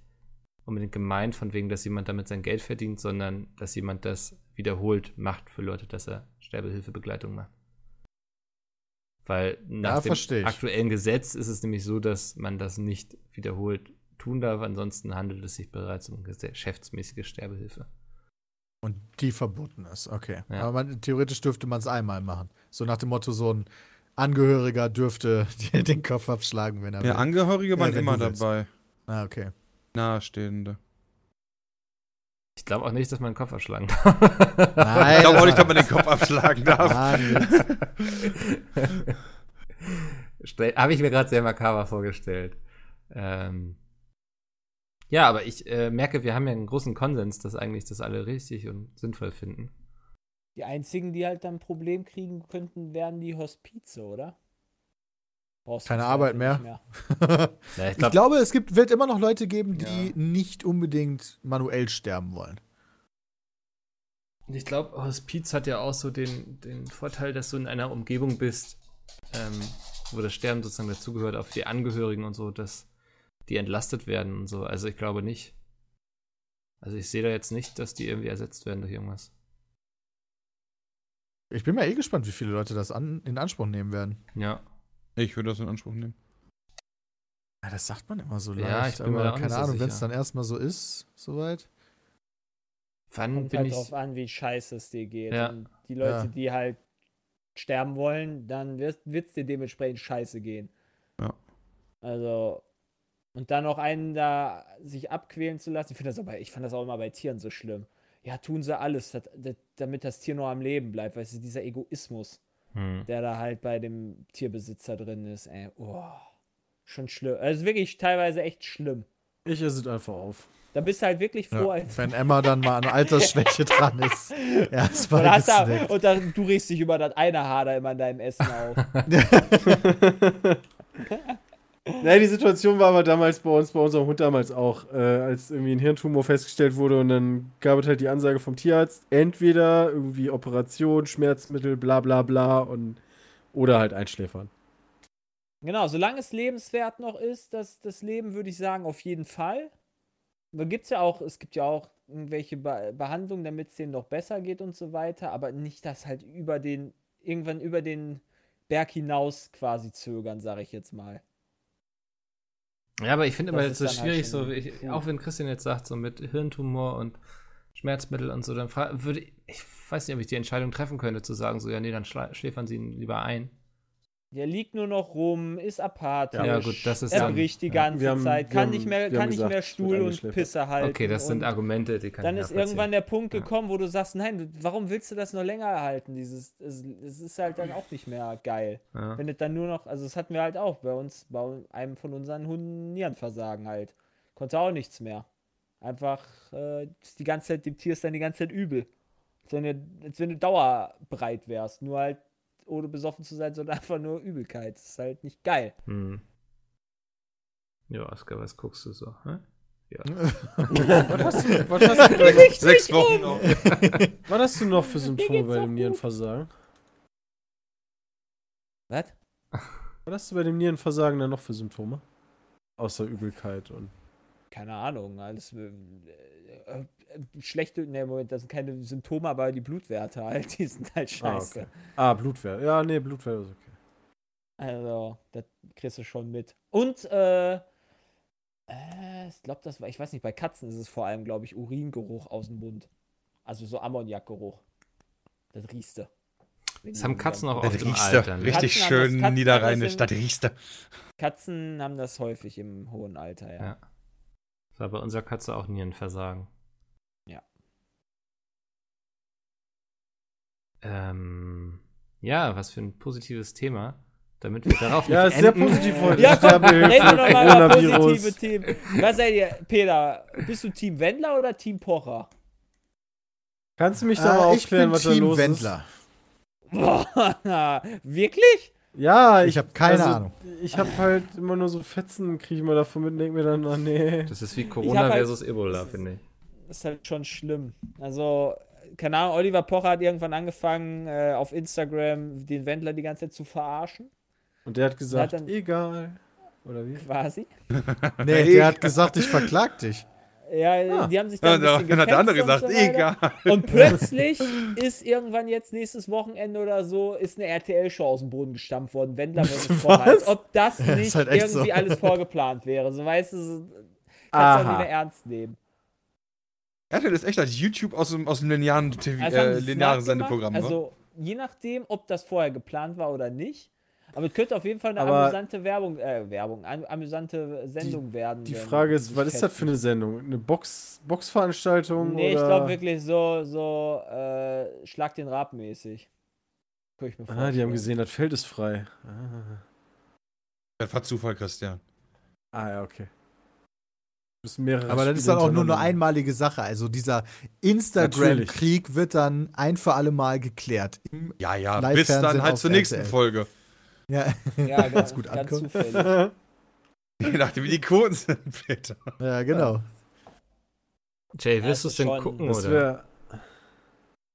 unbedingt gemeint, von wegen, dass jemand damit sein Geld verdient, sondern dass jemand das wiederholt macht für Leute, dass er Sterbehilfebegleitung macht. Weil nach dem verstehe ich. aktuellen Gesetz ist es nämlich so, dass man das nicht wiederholt tun darf, ansonsten handelt es sich bereits um geschäftsmäßige Sterbehilfe. Und die verboten ist, okay. Ja. Aber man, theoretisch dürfte man es einmal machen. So nach dem Motto, so ein Angehöriger dürfte dir den Kopf abschlagen, wenn er Ja, will. Angehörige Ja, waren wenn immer dabei. Ah, okay. Nahestehende. Ich glaube auch nicht, dass man den Kopf abschlagen darf. Nein, Ich glaube auch nicht, dass man den Kopf abschlagen darf. Habe ich mir gerade sehr makaber vorgestellt. Ähm, ja, aber ich äh, merke, wir haben ja einen großen Konsens, dass eigentlich das alle richtig und sinnvoll finden. Die einzigen, die halt dann ein Problem kriegen könnten, wären die Hospize, oder? Brauchst du Keine Arbeit mehr. Ja, ich ich glaub- glaube, es gibt, wird immer noch Leute geben, die Ja. nicht unbedingt manuell sterben wollen. Ich glaube, Hospiz hat ja auch so den, den Vorteil, dass du in einer Umgebung bist, ähm, wo das Sterben sozusagen dazugehört, für die Angehörigen und so, dass die entlastet werden und so. Also ich glaube nicht. Also ich sehe da jetzt nicht, dass die irgendwie ersetzt werden durch irgendwas. Ich bin mal eh gespannt, wie viele Leute das an, in Anspruch nehmen werden. Ja. Ich würde das in Anspruch nehmen. Ja, das sagt man immer so leicht, Ja, ich bin aber keine Ahnung, wenn es dann erstmal so ist, soweit. Wann Kommt bin halt ich. drauf an, wie scheiße es dir geht. Ja. Und die Leute, Ja. die halt sterben wollen, dann wird es dir dementsprechend scheiße gehen. Ja. Also, und dann noch einen da sich abquälen zu lassen, ich finde das aber, ich fand das auch immer bei Tieren so schlimm. Ja, tun sie alles, dat, dat, damit das Tier noch am Leben bleibt, weißt du, dieser Egoismus, Hm. der da halt bei dem Tierbesitzer drin ist, ey, oh, schon schlimm. Also wirklich teilweise echt schlimm. Ich esse es einfach auf. Da bist du halt wirklich froh, Ja, als wenn Emma dann mal an Altersschwäche dran ist. Erstmal und, da, und dann, du regst dich über das eine Haar da immer in deinem Essen auf. Naja, die Situation war aber damals bei uns, bei unserem Hund damals auch, äh, als irgendwie ein Hirntumor festgestellt wurde und dann gab es halt die Ansage vom Tierarzt, entweder irgendwie Operation, Schmerzmittel, bla bla bla und oder halt einschläfern. Genau, solange es lebenswert noch ist, das, das Leben würde ich sagen, auf jeden Fall. Da gibt's ja auch, es gibt ja auch irgendwelche Be Behandlungen, damit es denen noch besser geht und so weiter, aber nicht das halt über den, irgendwann über den Berg hinaus quasi zögern, sage ich jetzt mal. Ja, aber ich finde immer ist so halt schwierig, schon so, ich, auch wenn Christian jetzt sagt, so mit Hirntumor und Schmerzmittel und so, dann würde ich, ich weiß nicht, ob ich die Entscheidung treffen könnte, zu sagen, so, ja, nee, dann schläfern sie ihn lieber ein. Der liegt nur noch rum, ist apathisch. Ja, gut, das ist er dann- bricht die ja. ganze haben- Zeit, kann haben- nicht mehr, kann nicht gesagt, mehr Stuhl und. Pisse halten. Okay, das sind Argumente, die kann Dann ich ist irgendwann der Punkt Ja. gekommen, wo du sagst, nein, warum willst du das noch länger erhalten? Dieses, es, es ist halt dann auch nicht mehr geil. Ja. Wenn es dann nur noch, also das hatten wir halt auch bei uns, bei einem von unseren Hunden Nierenversagen halt. Konnte auch nichts mehr. Einfach äh, ist die ganze Zeit, dem Tier ist dann die ganze Zeit übel. Als wenn, du, als wenn du dauerbreit wärst. Nur halt, ohne besoffen zu sein, sondern einfach nur Übelkeit. Das ist halt nicht geil. Hm. Ja, Oskar, was guckst du so? Hä? Ja. Was hast du, was hast du, noch, Sechs Wochen noch. was hast du noch für Symptome bei dem. Nierenversagen? Was? Was hast du bei dem Nierenversagen dann noch für Symptome? Außer Übelkeit und. keine Ahnung, alles äh, schlechte, ne, Moment, das sind keine Symptome, aber die Blutwerte halt, die sind halt Ah, scheiße. okay. Ah, Blutwert. Ja, nee, Blutwert ist okay. Also, das kriegst du schon mit. Und, äh, äh ich glaube, das war, ich weiß nicht, bei Katzen ist es vor allem, glaube ich, Uringeruch aus dem Mund. Also so Ammoniakgeruch. Das riechst du. Das haben Katzen auch Das oft im riechst Alter. du. Ne? Richtig Katzen das- schön niederrheinisch. das riechst du. Katzen haben das häufig im hohen Alter, ja. Ja. Das war bei unserer Katze auch Nierenversagen. Ähm, ja, was für ein positives Thema. Damit wir darauf Ja, nicht ist sehr enden. positiv heute. Ja, komm, reden wir über positive Themen. Was seid ihr, Peter? Bist du Team Wendler oder Team Pocher? Kannst du mich da mal Äh, ich aufklären, was da Team los Wendler. Boah, wirklich? ist? Ja, Ich habe keine also, Ahnung. Ich habe halt immer nur so Fetzen, kriege ich mal davon mit und denke mir dann, oh nee. Das ist wie Ich Corona halt- versus Ebola, finde ich. Das ist halt schon schlimm. Also, keine Ahnung, Oliver Pocher hat irgendwann angefangen, äh, auf Instagram den Wendler die ganze Zeit zu verarschen, Und der hat gesagt, Ja, dann- egal. Oder wie? quasi. Nee, der hat gesagt, ich verklag dich. Ja, Ah. die haben sich Ja, dann ein da bisschen hat der andere gesagt, und so egal. Und plötzlich ist irgendwann jetzt nächstes Wochenende oder so, ist eine RTL-Show aus dem Boden gestampft worden. Wendler Pocher. Als ob das ist nicht halt echt irgendwie so. alles vorgeplant wäre. So weißt du, so, kannst du nicht mehr ernst nehmen. RTL ist echt als YouTube aus dem, aus dem linearen, TV, Also äh, linearen. Sendeprogramm. ne? Also, je nachdem, ob das vorher geplant war oder nicht. Aber es könnte auf jeden Fall eine Aber- amüsante Werbung, äh, Werbung, eine amüsante Sendung werden. Die Frage ist, was ist das für eine. Sendung? Eine Box, Boxveranstaltung? Nee, ich oder? glaube wirklich so, so, äh, Schlag den Rab mäßig. Ich mir Ah, die haben gesehen, das Feld ist frei. Ah, Das war Zufall, Christian. ah ja, okay. Mehrere Aber das ist Spiele dann auch nur eine einmalige Sache. Also dieser Instagram-Krieg wird dann ein für alle Mal geklärt. Im- Ja, ja, bis dann halt zur nächsten RTL. Folge. Ja, Ja, ganz, gut ganz ankommt. zufällig. Je nachdem, wie die Quoten sind, Peter. ja genau. Jay, Ja, wirst du das es denn ist gucken, Das oder?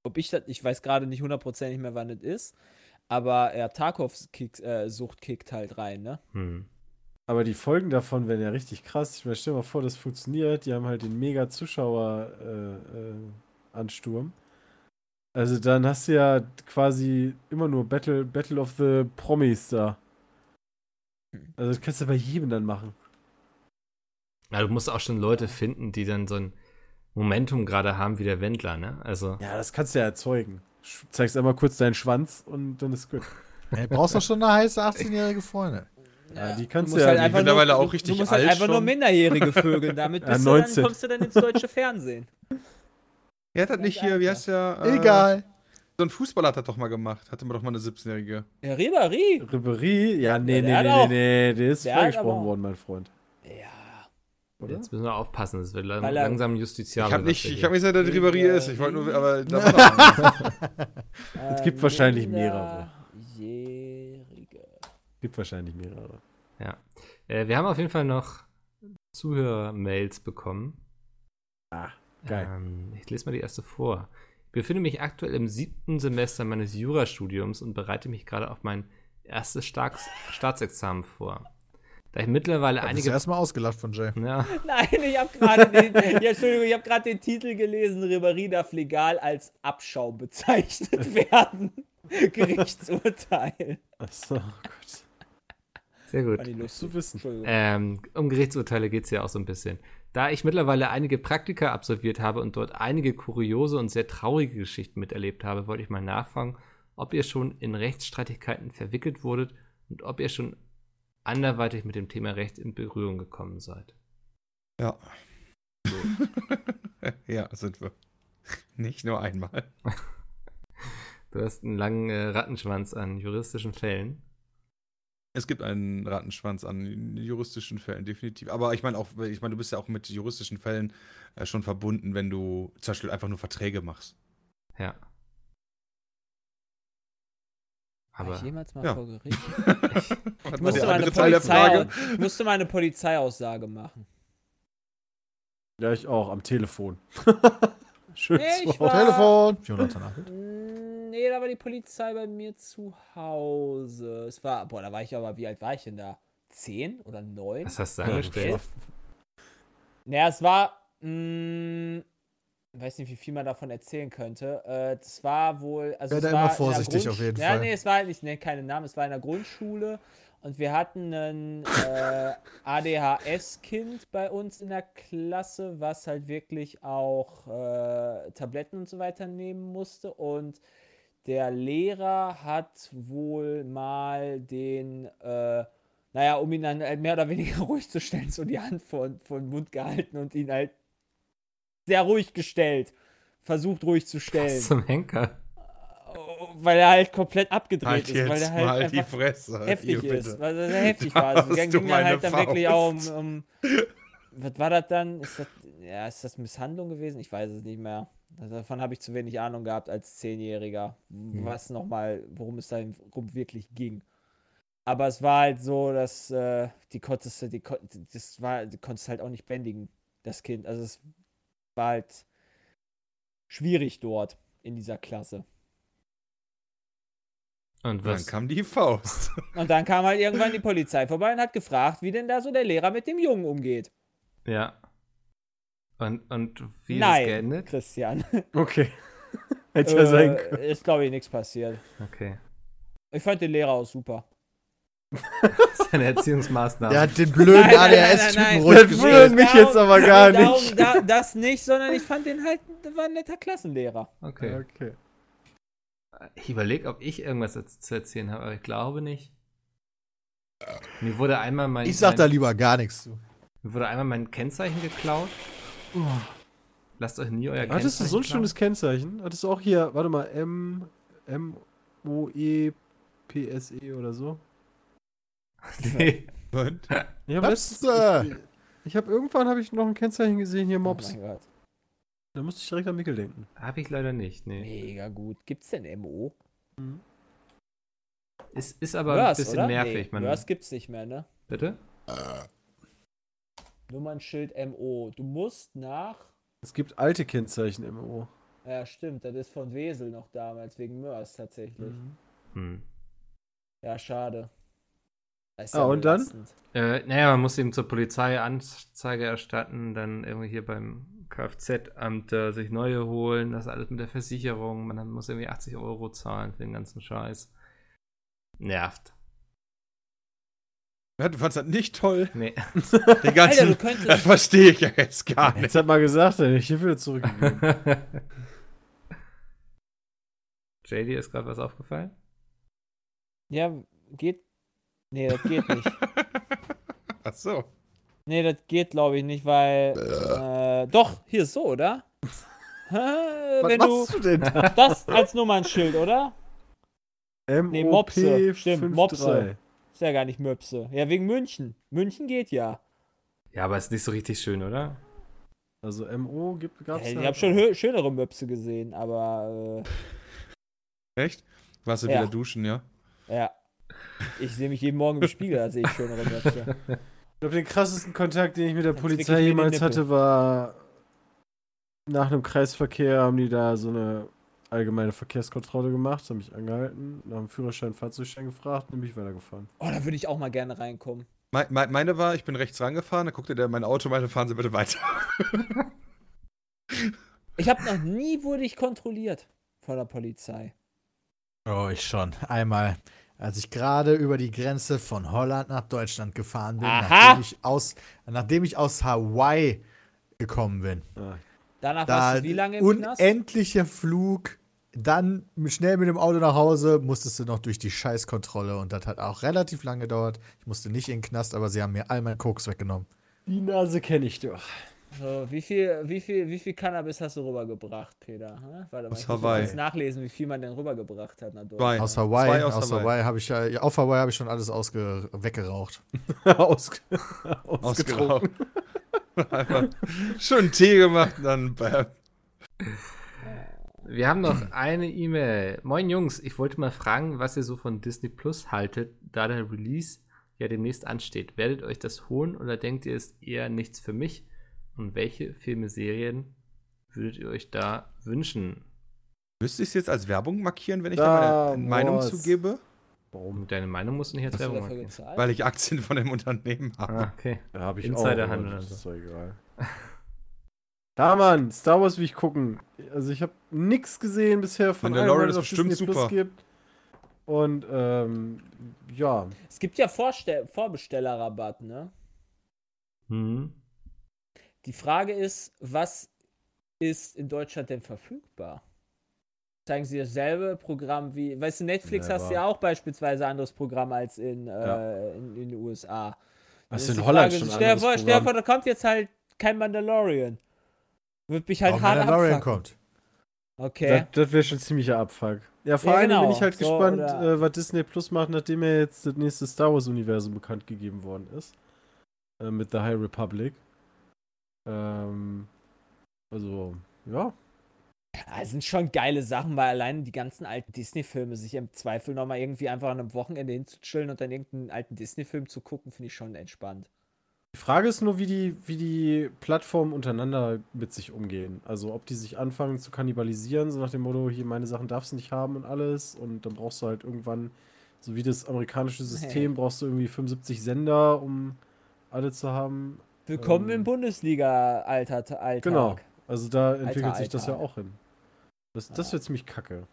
Ob ich das, ich weiß gerade nicht hundertprozentig mehr, wann es ist. Aber ja, Tarkovs kick, äh, Sucht kickt halt rein, ne? Hm. Aber die Folgen davon wären ja richtig krass. Ich meine, stell dir mal vor, das funktioniert. Die haben halt den mega Zuschauer-Ansturm. Äh, Ansturm. also dann hast du ja quasi immer nur Battle, Battle of the Promis da. Also das kannst du bei jedem dann machen. Ja, du musst auch schon Leute finden, die dann so ein Momentum gerade haben wie der Wendler, ne? Also, Ja, das kannst du ja erzeugen. Sch- Zeigst einmal kurz deinen Schwanz und dann ist gut. Ey, brauchst doch schon eine heiße 18-jährige Freundin. Ja, die Du kannst du musst ja. halt einfach mittlerweile nur, auch du- richtig Du musst halt alt einfach nur schon. Minderjährige vögeln. Damit Ja, bist du dann, 19. kommst du dann ins deutsche Fernsehen. Er hat das nicht hier, wie heißt der? äh, Egal. So ein Fußballer hat das doch mal gemacht. Hatte man doch mal eine 17-Jährige. Ja, Ribéry. Ribéry? Ja, nee, Ja, der nee, nee, auch- nee, nee, der ist der aber- worden, mein Freund. Ja. Oder? Jetzt müssen wir aufpassen, es wird lang, er- langsam justiziabel. ich habe nicht, ich habe nicht gesagt, dass Ribéry ist. Ich wollte nur, aber da war doch Es gibt wahrscheinlich mehrere. Gibt wahrscheinlich mehrere. Ja. Äh, wir haben auf jeden Fall noch Zuhörer-Mails bekommen. Ah, geil. Ähm, ich lese mal die erste vor. Ich befinde mich aktuell im siebten Semester meines Jurastudiums und bereite mich gerade auf mein erstes Staats Staatsexamen vor. Da ich mittlerweile Da einige. du erstmal ausgelacht von Jay. Nein, Ja, ich habe gerade den, ja, Entschuldigung, ich habe gerade den Titel gelesen, Ribéry darf legal als Abschaum bezeichnet werden. Gerichtsurteil. Achso, oh Gott. Sehr gut. Zu wissen. Ähm, um Gerichtsurteile geht es ja auch so ein bisschen. Da ich mittlerweile einige Praktika absolviert habe und dort einige kuriose und sehr traurige Geschichten miterlebt habe, wollte ich mal nachfragen, ob ihr schon in Rechtsstreitigkeiten verwickelt wurdet und ob ihr schon anderweitig mit dem Thema Recht in Berührung gekommen seid. Ja. ja, sind wir. Nicht nur einmal. Du hast einen langen äh, Rattenschwanz an juristischen Fällen. Es gibt einen Rattenschwanz an juristischen Fällen, definitiv. Aber ich meine auch, ich meine, du bist ja auch mit juristischen Fällen äh, schon verbunden, wenn du zum Beispiel einfach nur Verträge machst. Ja. War Aber ich jemals mal ja. vor Gericht? Ich war musste, der mal eine andere Teil der Polizei, ich musste mal eine Polizeiaussage machen. Ja, ich auch, am Telefon. Schön Nee, ich war- Telefon. Jonathan Achel. Mm, Nee, da war die Polizei bei mir zu Hause. Es war, boah, da war ich aber, wie alt war ich denn da? Zehn oder neun? was hast du Ja, angestellt? Naja, es war, mh, ich weiß nicht, wie viel man davon erzählen könnte. Äh, das war wohl, also es da war immer vorsichtig auf jeden ja, Fall. nee, es war, ich nenne keine Namen, es war in der Grundschule und wir hatten ein äh, ADHS-Kind bei uns in der Klasse, was halt wirklich auch äh, Tabletten und so weiter nehmen musste und der Lehrer hat wohl mal den, äh, naja, um ihn dann halt mehr oder weniger ruhig zu stellen, so die Hand vor, vor den Mund gehalten und ihn halt sehr ruhig gestellt. Versucht ruhig zu stellen. Was zum Henker? Weil er halt komplett abgedreht Halt ist, weil er halt mal die einfach Fresse. heftig ihr ist. bitte. Weil er sehr heftig Da war. Also, hast ging dann meine halt dann wirklich auch um, Faust. um. Was war das dann? Ist das, ja, ist das Misshandlung gewesen? Ich weiß es nicht mehr. Also davon habe ich zu wenig Ahnung gehabt als Zehnjähriger. Was nochmal, worum es da rum wirklich ging. Aber es war halt so, dass äh, die konntest du, die, das war, die konntest halt auch nicht bändigen, das Kind. Also es war halt schwierig dort in dieser Klasse. Und Und dann was? kam die Faust. Und dann kam halt irgendwann die Polizei vorbei und hat gefragt, wie denn da so der Lehrer mit dem Jungen umgeht. Ja. Und, und wie ist es Nein, geendet? Christian. Okay. Hätte ja sein äh, können. ist, glaube ich, nichts passiert. Okay. Ich fand den Lehrer auch super. Das ist eine Erziehungsmaßnahme. Der hat den blöden Nein, nein, nein, nein, ADHS-Typen nein. wundert mich jetzt aber gar darum, nicht. Da, das nicht, sondern ich fand den halt, der war ein netter Klassenlehrer. Okay. Okay. Ich überlege, ob ich irgendwas zu erzählen habe, aber ich glaube nicht. Mir wurde einmal mein, Ich sag da mein, lieber gar nichts zu. mir wurde einmal mein Kennzeichen geklaut. Lasst euch nie euer Kennzeichen Hattest du so ein schönes Kennzeichen? Hattest du auch hier, warte mal, M, M, O, E, P, S, E oder so? nee. Und? Ich habe Was? Äh, ich habe irgendwann habe ich noch ein Kennzeichen gesehen hier Mobs. Oh mein Gott. da musste ich direkt an Mikkel denken. Habe ich leider nicht, nee. Mega gut. Gibt's denn MO? Ist, ist aber Mörs, ein bisschen oder? nervig. Nee, man, gibt's nicht mehr, ne? bitte? Nummernschild MO. Du musst nach. Es gibt alte Kennzeichen MO. Ja, stimmt, das ist von Wesel noch damals, wegen Mörs tatsächlich. Hm. Ja, schade. Ah, und dann? Äh, naja, man muss eben zur Polizei Anzeige erstatten, dann irgendwie hier beim Kfz-Amt äh, sich neue holen, das alles mit der Versicherung, man muss irgendwie 80 Euro zahlen für den ganzen Scheiß. Nervt. Ja, Du fandst das nicht toll. Nee. Den ganzen, Alter, du das könntest. verstehe ich ja jetzt gar nicht. Jetzt hat mal gesagt, dann ich hier wieder zurückgegeben. JD ist gerade was aufgefallen? Ja, geht. Nee, das geht nicht. Ach so. nee, das geht, glaube ich, nicht, weil. Äh, doch, hier ist so, oder? Hä, Was Wenn du. machst du denn da? Das als Nummernschild, oder? M Nee, Mopse. Stimmt, Mopse. Ist ja gar nicht Möpse. Ja, wegen München. München geht ja. Ja, aber ist nicht so richtig schön, oder? Also MO gibt, gab's ja. ich habe schon hö- schönere Möpse gesehen, aber Echt? Warst du Ja. wieder duschen, ja? äh, ja. Ich sehe mich jeden Morgen im Spiegel, da sehe ich schönere Möpse. Ich glaube, den krassesten Kontakt, den ich mit der Jetzt Polizei jemals hatte, war nach einem Kreisverkehr haben die da so eine allgemeine Verkehrskontrolle gemacht, haben mich angehalten, nach dem Führerschein, Fahrzeugschein gefragt und bin ich weitergefahren. Oh, da würde ich auch mal gerne reinkommen. Me me meine war, ich bin rechts rangefahren, da guckte der in mein Auto, meinte, fahren Sie bitte weiter. Ich habe noch nie wurde ich kontrolliert von der Polizei. Oh, ich schon. Einmal, als ich gerade über die Grenze von Holland nach Deutschland gefahren bin, Aha. nachdem ich, aus, nachdem ich aus Hawaii gekommen bin. Danach Da warst du wie lange im Knast? unendlicher Flug, dann schnell mit dem Auto nach Hause, musstest du noch durch die Scheißkontrolle und das hat auch relativ lange gedauert. Ich musste nicht in den Knast, aber sie haben mir all meinen Koks weggenommen. Die Nase kenne ich doch. So, wie viel, wie viel, wie viel Cannabis hast du rübergebracht, Peter? Warte mal, Aus ich muss Hawaii. kurz nachlesen, wie viel man denn rübergebracht hat. Zwei. Aus Hawaii, Zwei aus, aus Hawaii, Hawaii. habe ich ja, auf Hawaii habe ich schon alles ausge, weggeraucht. Aus, Ausgeraucht. Einen Tee gemacht dann bam. Wir haben noch eine E-Mail. Moin Jungs, ich wollte mal fragen, was ihr so von Disney Plus haltet, da der Release ja demnächst ansteht. Werdet ihr euch das holen oder denkt ihr, es ist eher nichts für mich? Und welche Filme, Serien würdet ihr euch da wünschen? Müsste ich es jetzt als Werbung markieren, wenn ich Da da meine Meinung was. zugebe? Um deine Meinung musst du nicht jetzt Werbung machen. Weil ich Aktien von dem Unternehmen habe. Ah, okay. Ja, habe ich Insiderhandel also. Das ist doch egal. Ja, Mann, Star Wars will ich gucken. Also ich habe nichts gesehen bisher von Mandalorian ist bestimmt Disney Plus super. gibt. Und ähm, ja, Es gibt ja Vorstell Vorbestellerrabatt, ne? Hm. Die Frage ist, was ist in Deutschland denn verfügbar? Zeigen sie dasselbe Programm wie, weißt du, Netflix hast Never. ja auch beispielsweise ein anderes Programm als in, Ja. äh, in, in den USA. was in Holland Frage, schon stell dir anderes vor, stell dir vor, da kommt jetzt halt kein Mandalorian. Wird mich halt Auch hart Mandalorian abfucken. kommt. Okay. Das, das wäre schon ziemlicher Abfuck. Ja, vor Ja, allem bin genau. ich halt So, gespannt, äh, was Disney Plus macht, nachdem ja jetzt das nächste Star Wars-Universum bekannt gegeben worden ist. Äh, mit The High Republic. Ähm, also, ja. Ja, es sind schon geile Sachen, weil allein die ganzen alten Disney-Filme sich im Zweifel nochmal irgendwie einfach an einem Wochenende hinzuchillen und dann irgendeinen alten Disney-Film zu gucken, finde ich schon entspannt. Die Frage ist nur, wie die, wie die Plattformen untereinander mit sich umgehen. Also, ob die sich anfangen zu kannibalisieren, so nach dem Motto, hier meine Sachen darfst du nicht haben und alles. Und dann brauchst du halt irgendwann, so wie das amerikanische System, brauchst du irgendwie 75 Sender, um alle zu haben. Willkommen Ähm, im Bundesliga-Alltag. Alltag. Genau. Also da entwickelt Alter, sich das ja Alter. auch hin. Das, das wird ziemlich kacke.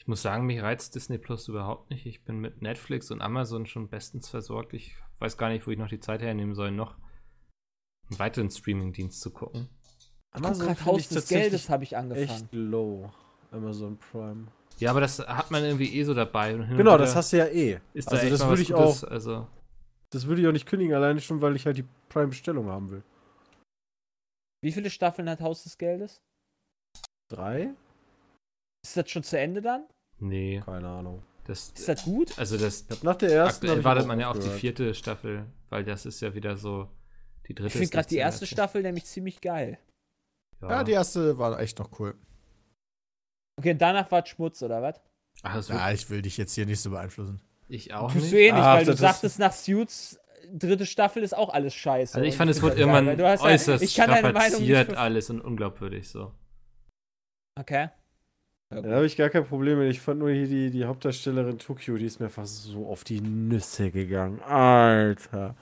Ich muss sagen, mich reizt Disney Plus überhaupt nicht. Ich bin mit Netflix und Amazon schon bestens versorgt. Ich weiß gar nicht, wo ich noch die Zeit hernehmen soll, noch einen weiteren Streaming-Dienst zu gucken. Ich guck Haus ich des Geldes habe ich angefangen. Echt low. Amazon Prime. Ja, aber das hat man irgendwie eh so dabei. Und hin und Genau, das hast du ja eh. ist da also echt das würde ich Gutes. auch, Also, das würde ich auch nicht kündigen, alleine schon, weil ich halt die Prime-Bestellung haben will. Wie viele Staffeln hat Haus des Geldes? Drei? Ist das schon zu Ende dann? nee, Keine Ahnung. das, Ist das gut? also das, Ich hab nach der ersten. aktuell wartet man ja auf die vierte Staffel, weil das ist ja wieder so die dritte. Ich finde gerade die erste. Staffel nämlich ziemlich geil. Ja, die erste war echt noch cool. Okay, danach war Schmutz, oder was? Ach, das Ja, ich will dich jetzt hier nicht so beeinflussen. ich auch Tust nicht. du eh nicht, Ach, weil du sagtest, nach Suits, dritte Staffel ist auch alles scheiße. Also ich fand, es wurde irgendwann ja- äußerst ich kann deine Meinung nicht strapaziert alles und unglaubwürdig so. Okay. Ja, da habe ich gar kein Problem mit. Ich fand nur hier die, die Hauptdarstellerin Tokyo, die ist mir fast so auf die Nüsse gegangen. Alter.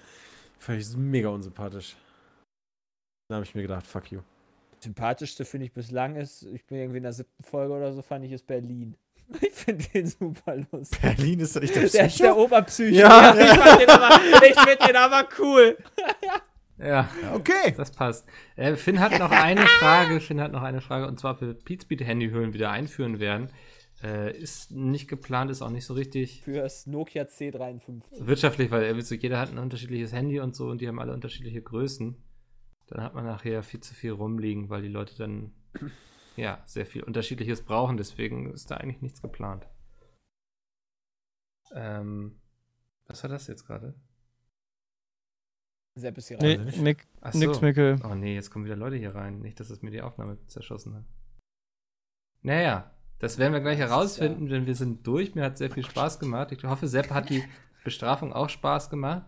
Fand ich mega unsympathisch. Da habe ich mir gedacht, fuck you. Sympathischste finde ich bislang ist, ich bin irgendwie in der siebten Folge oder so, fand ich es Berlin. Ich finde den super lustig. Berlin ist doch nicht der Der ist der Psycho. Oberpsycho. Ja. ich fand den aber, ich finde den aber cool. Ja, Okay. das passt. Äh, Finn hat noch eine Frage. Finn hat noch eine Frage und zwar, ob wir Pizbeat Handyhüllen wieder einführen werden. Äh, ist nicht geplant, ist auch nicht so richtig Fürs Nokia C53. wirtschaftlich, weil irgendwie so jeder hat ein unterschiedliches Handy und so und die haben alle unterschiedliche Größen. Dann hat man nachher viel zu viel rumliegen, weil die Leute dann ja sehr viel Unterschiedliches brauchen. Deswegen ist da eigentlich nichts geplant. Ähm, was war das jetzt gerade? Sepp ist hier Nee, rein. Nick, Ach nix, so. Mickel. Oh nee, jetzt kommen wieder Leute hier rein. Nicht, dass es mir die Aufnahme zerschossen hat. Naja, das werden wir gleich herausfinden, denn wir sind durch. Mir hat sehr viel Spaß gemacht. Ich hoffe, Sepp hat die Bestrafung auch Spaß gemacht.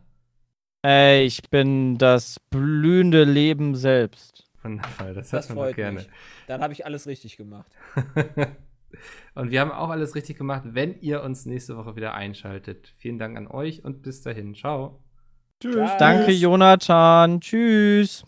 Ey, ich bin das blühende Leben selbst. Wundervoll, das, Das hört man doch gerne. mich. Dann habe ich alles richtig gemacht. und wir haben auch alles richtig gemacht, wenn ihr uns nächste Woche wieder einschaltet. Vielen Dank an euch und bis dahin. Ciao. Tschüss. Danke, Jonathan. Tschüss.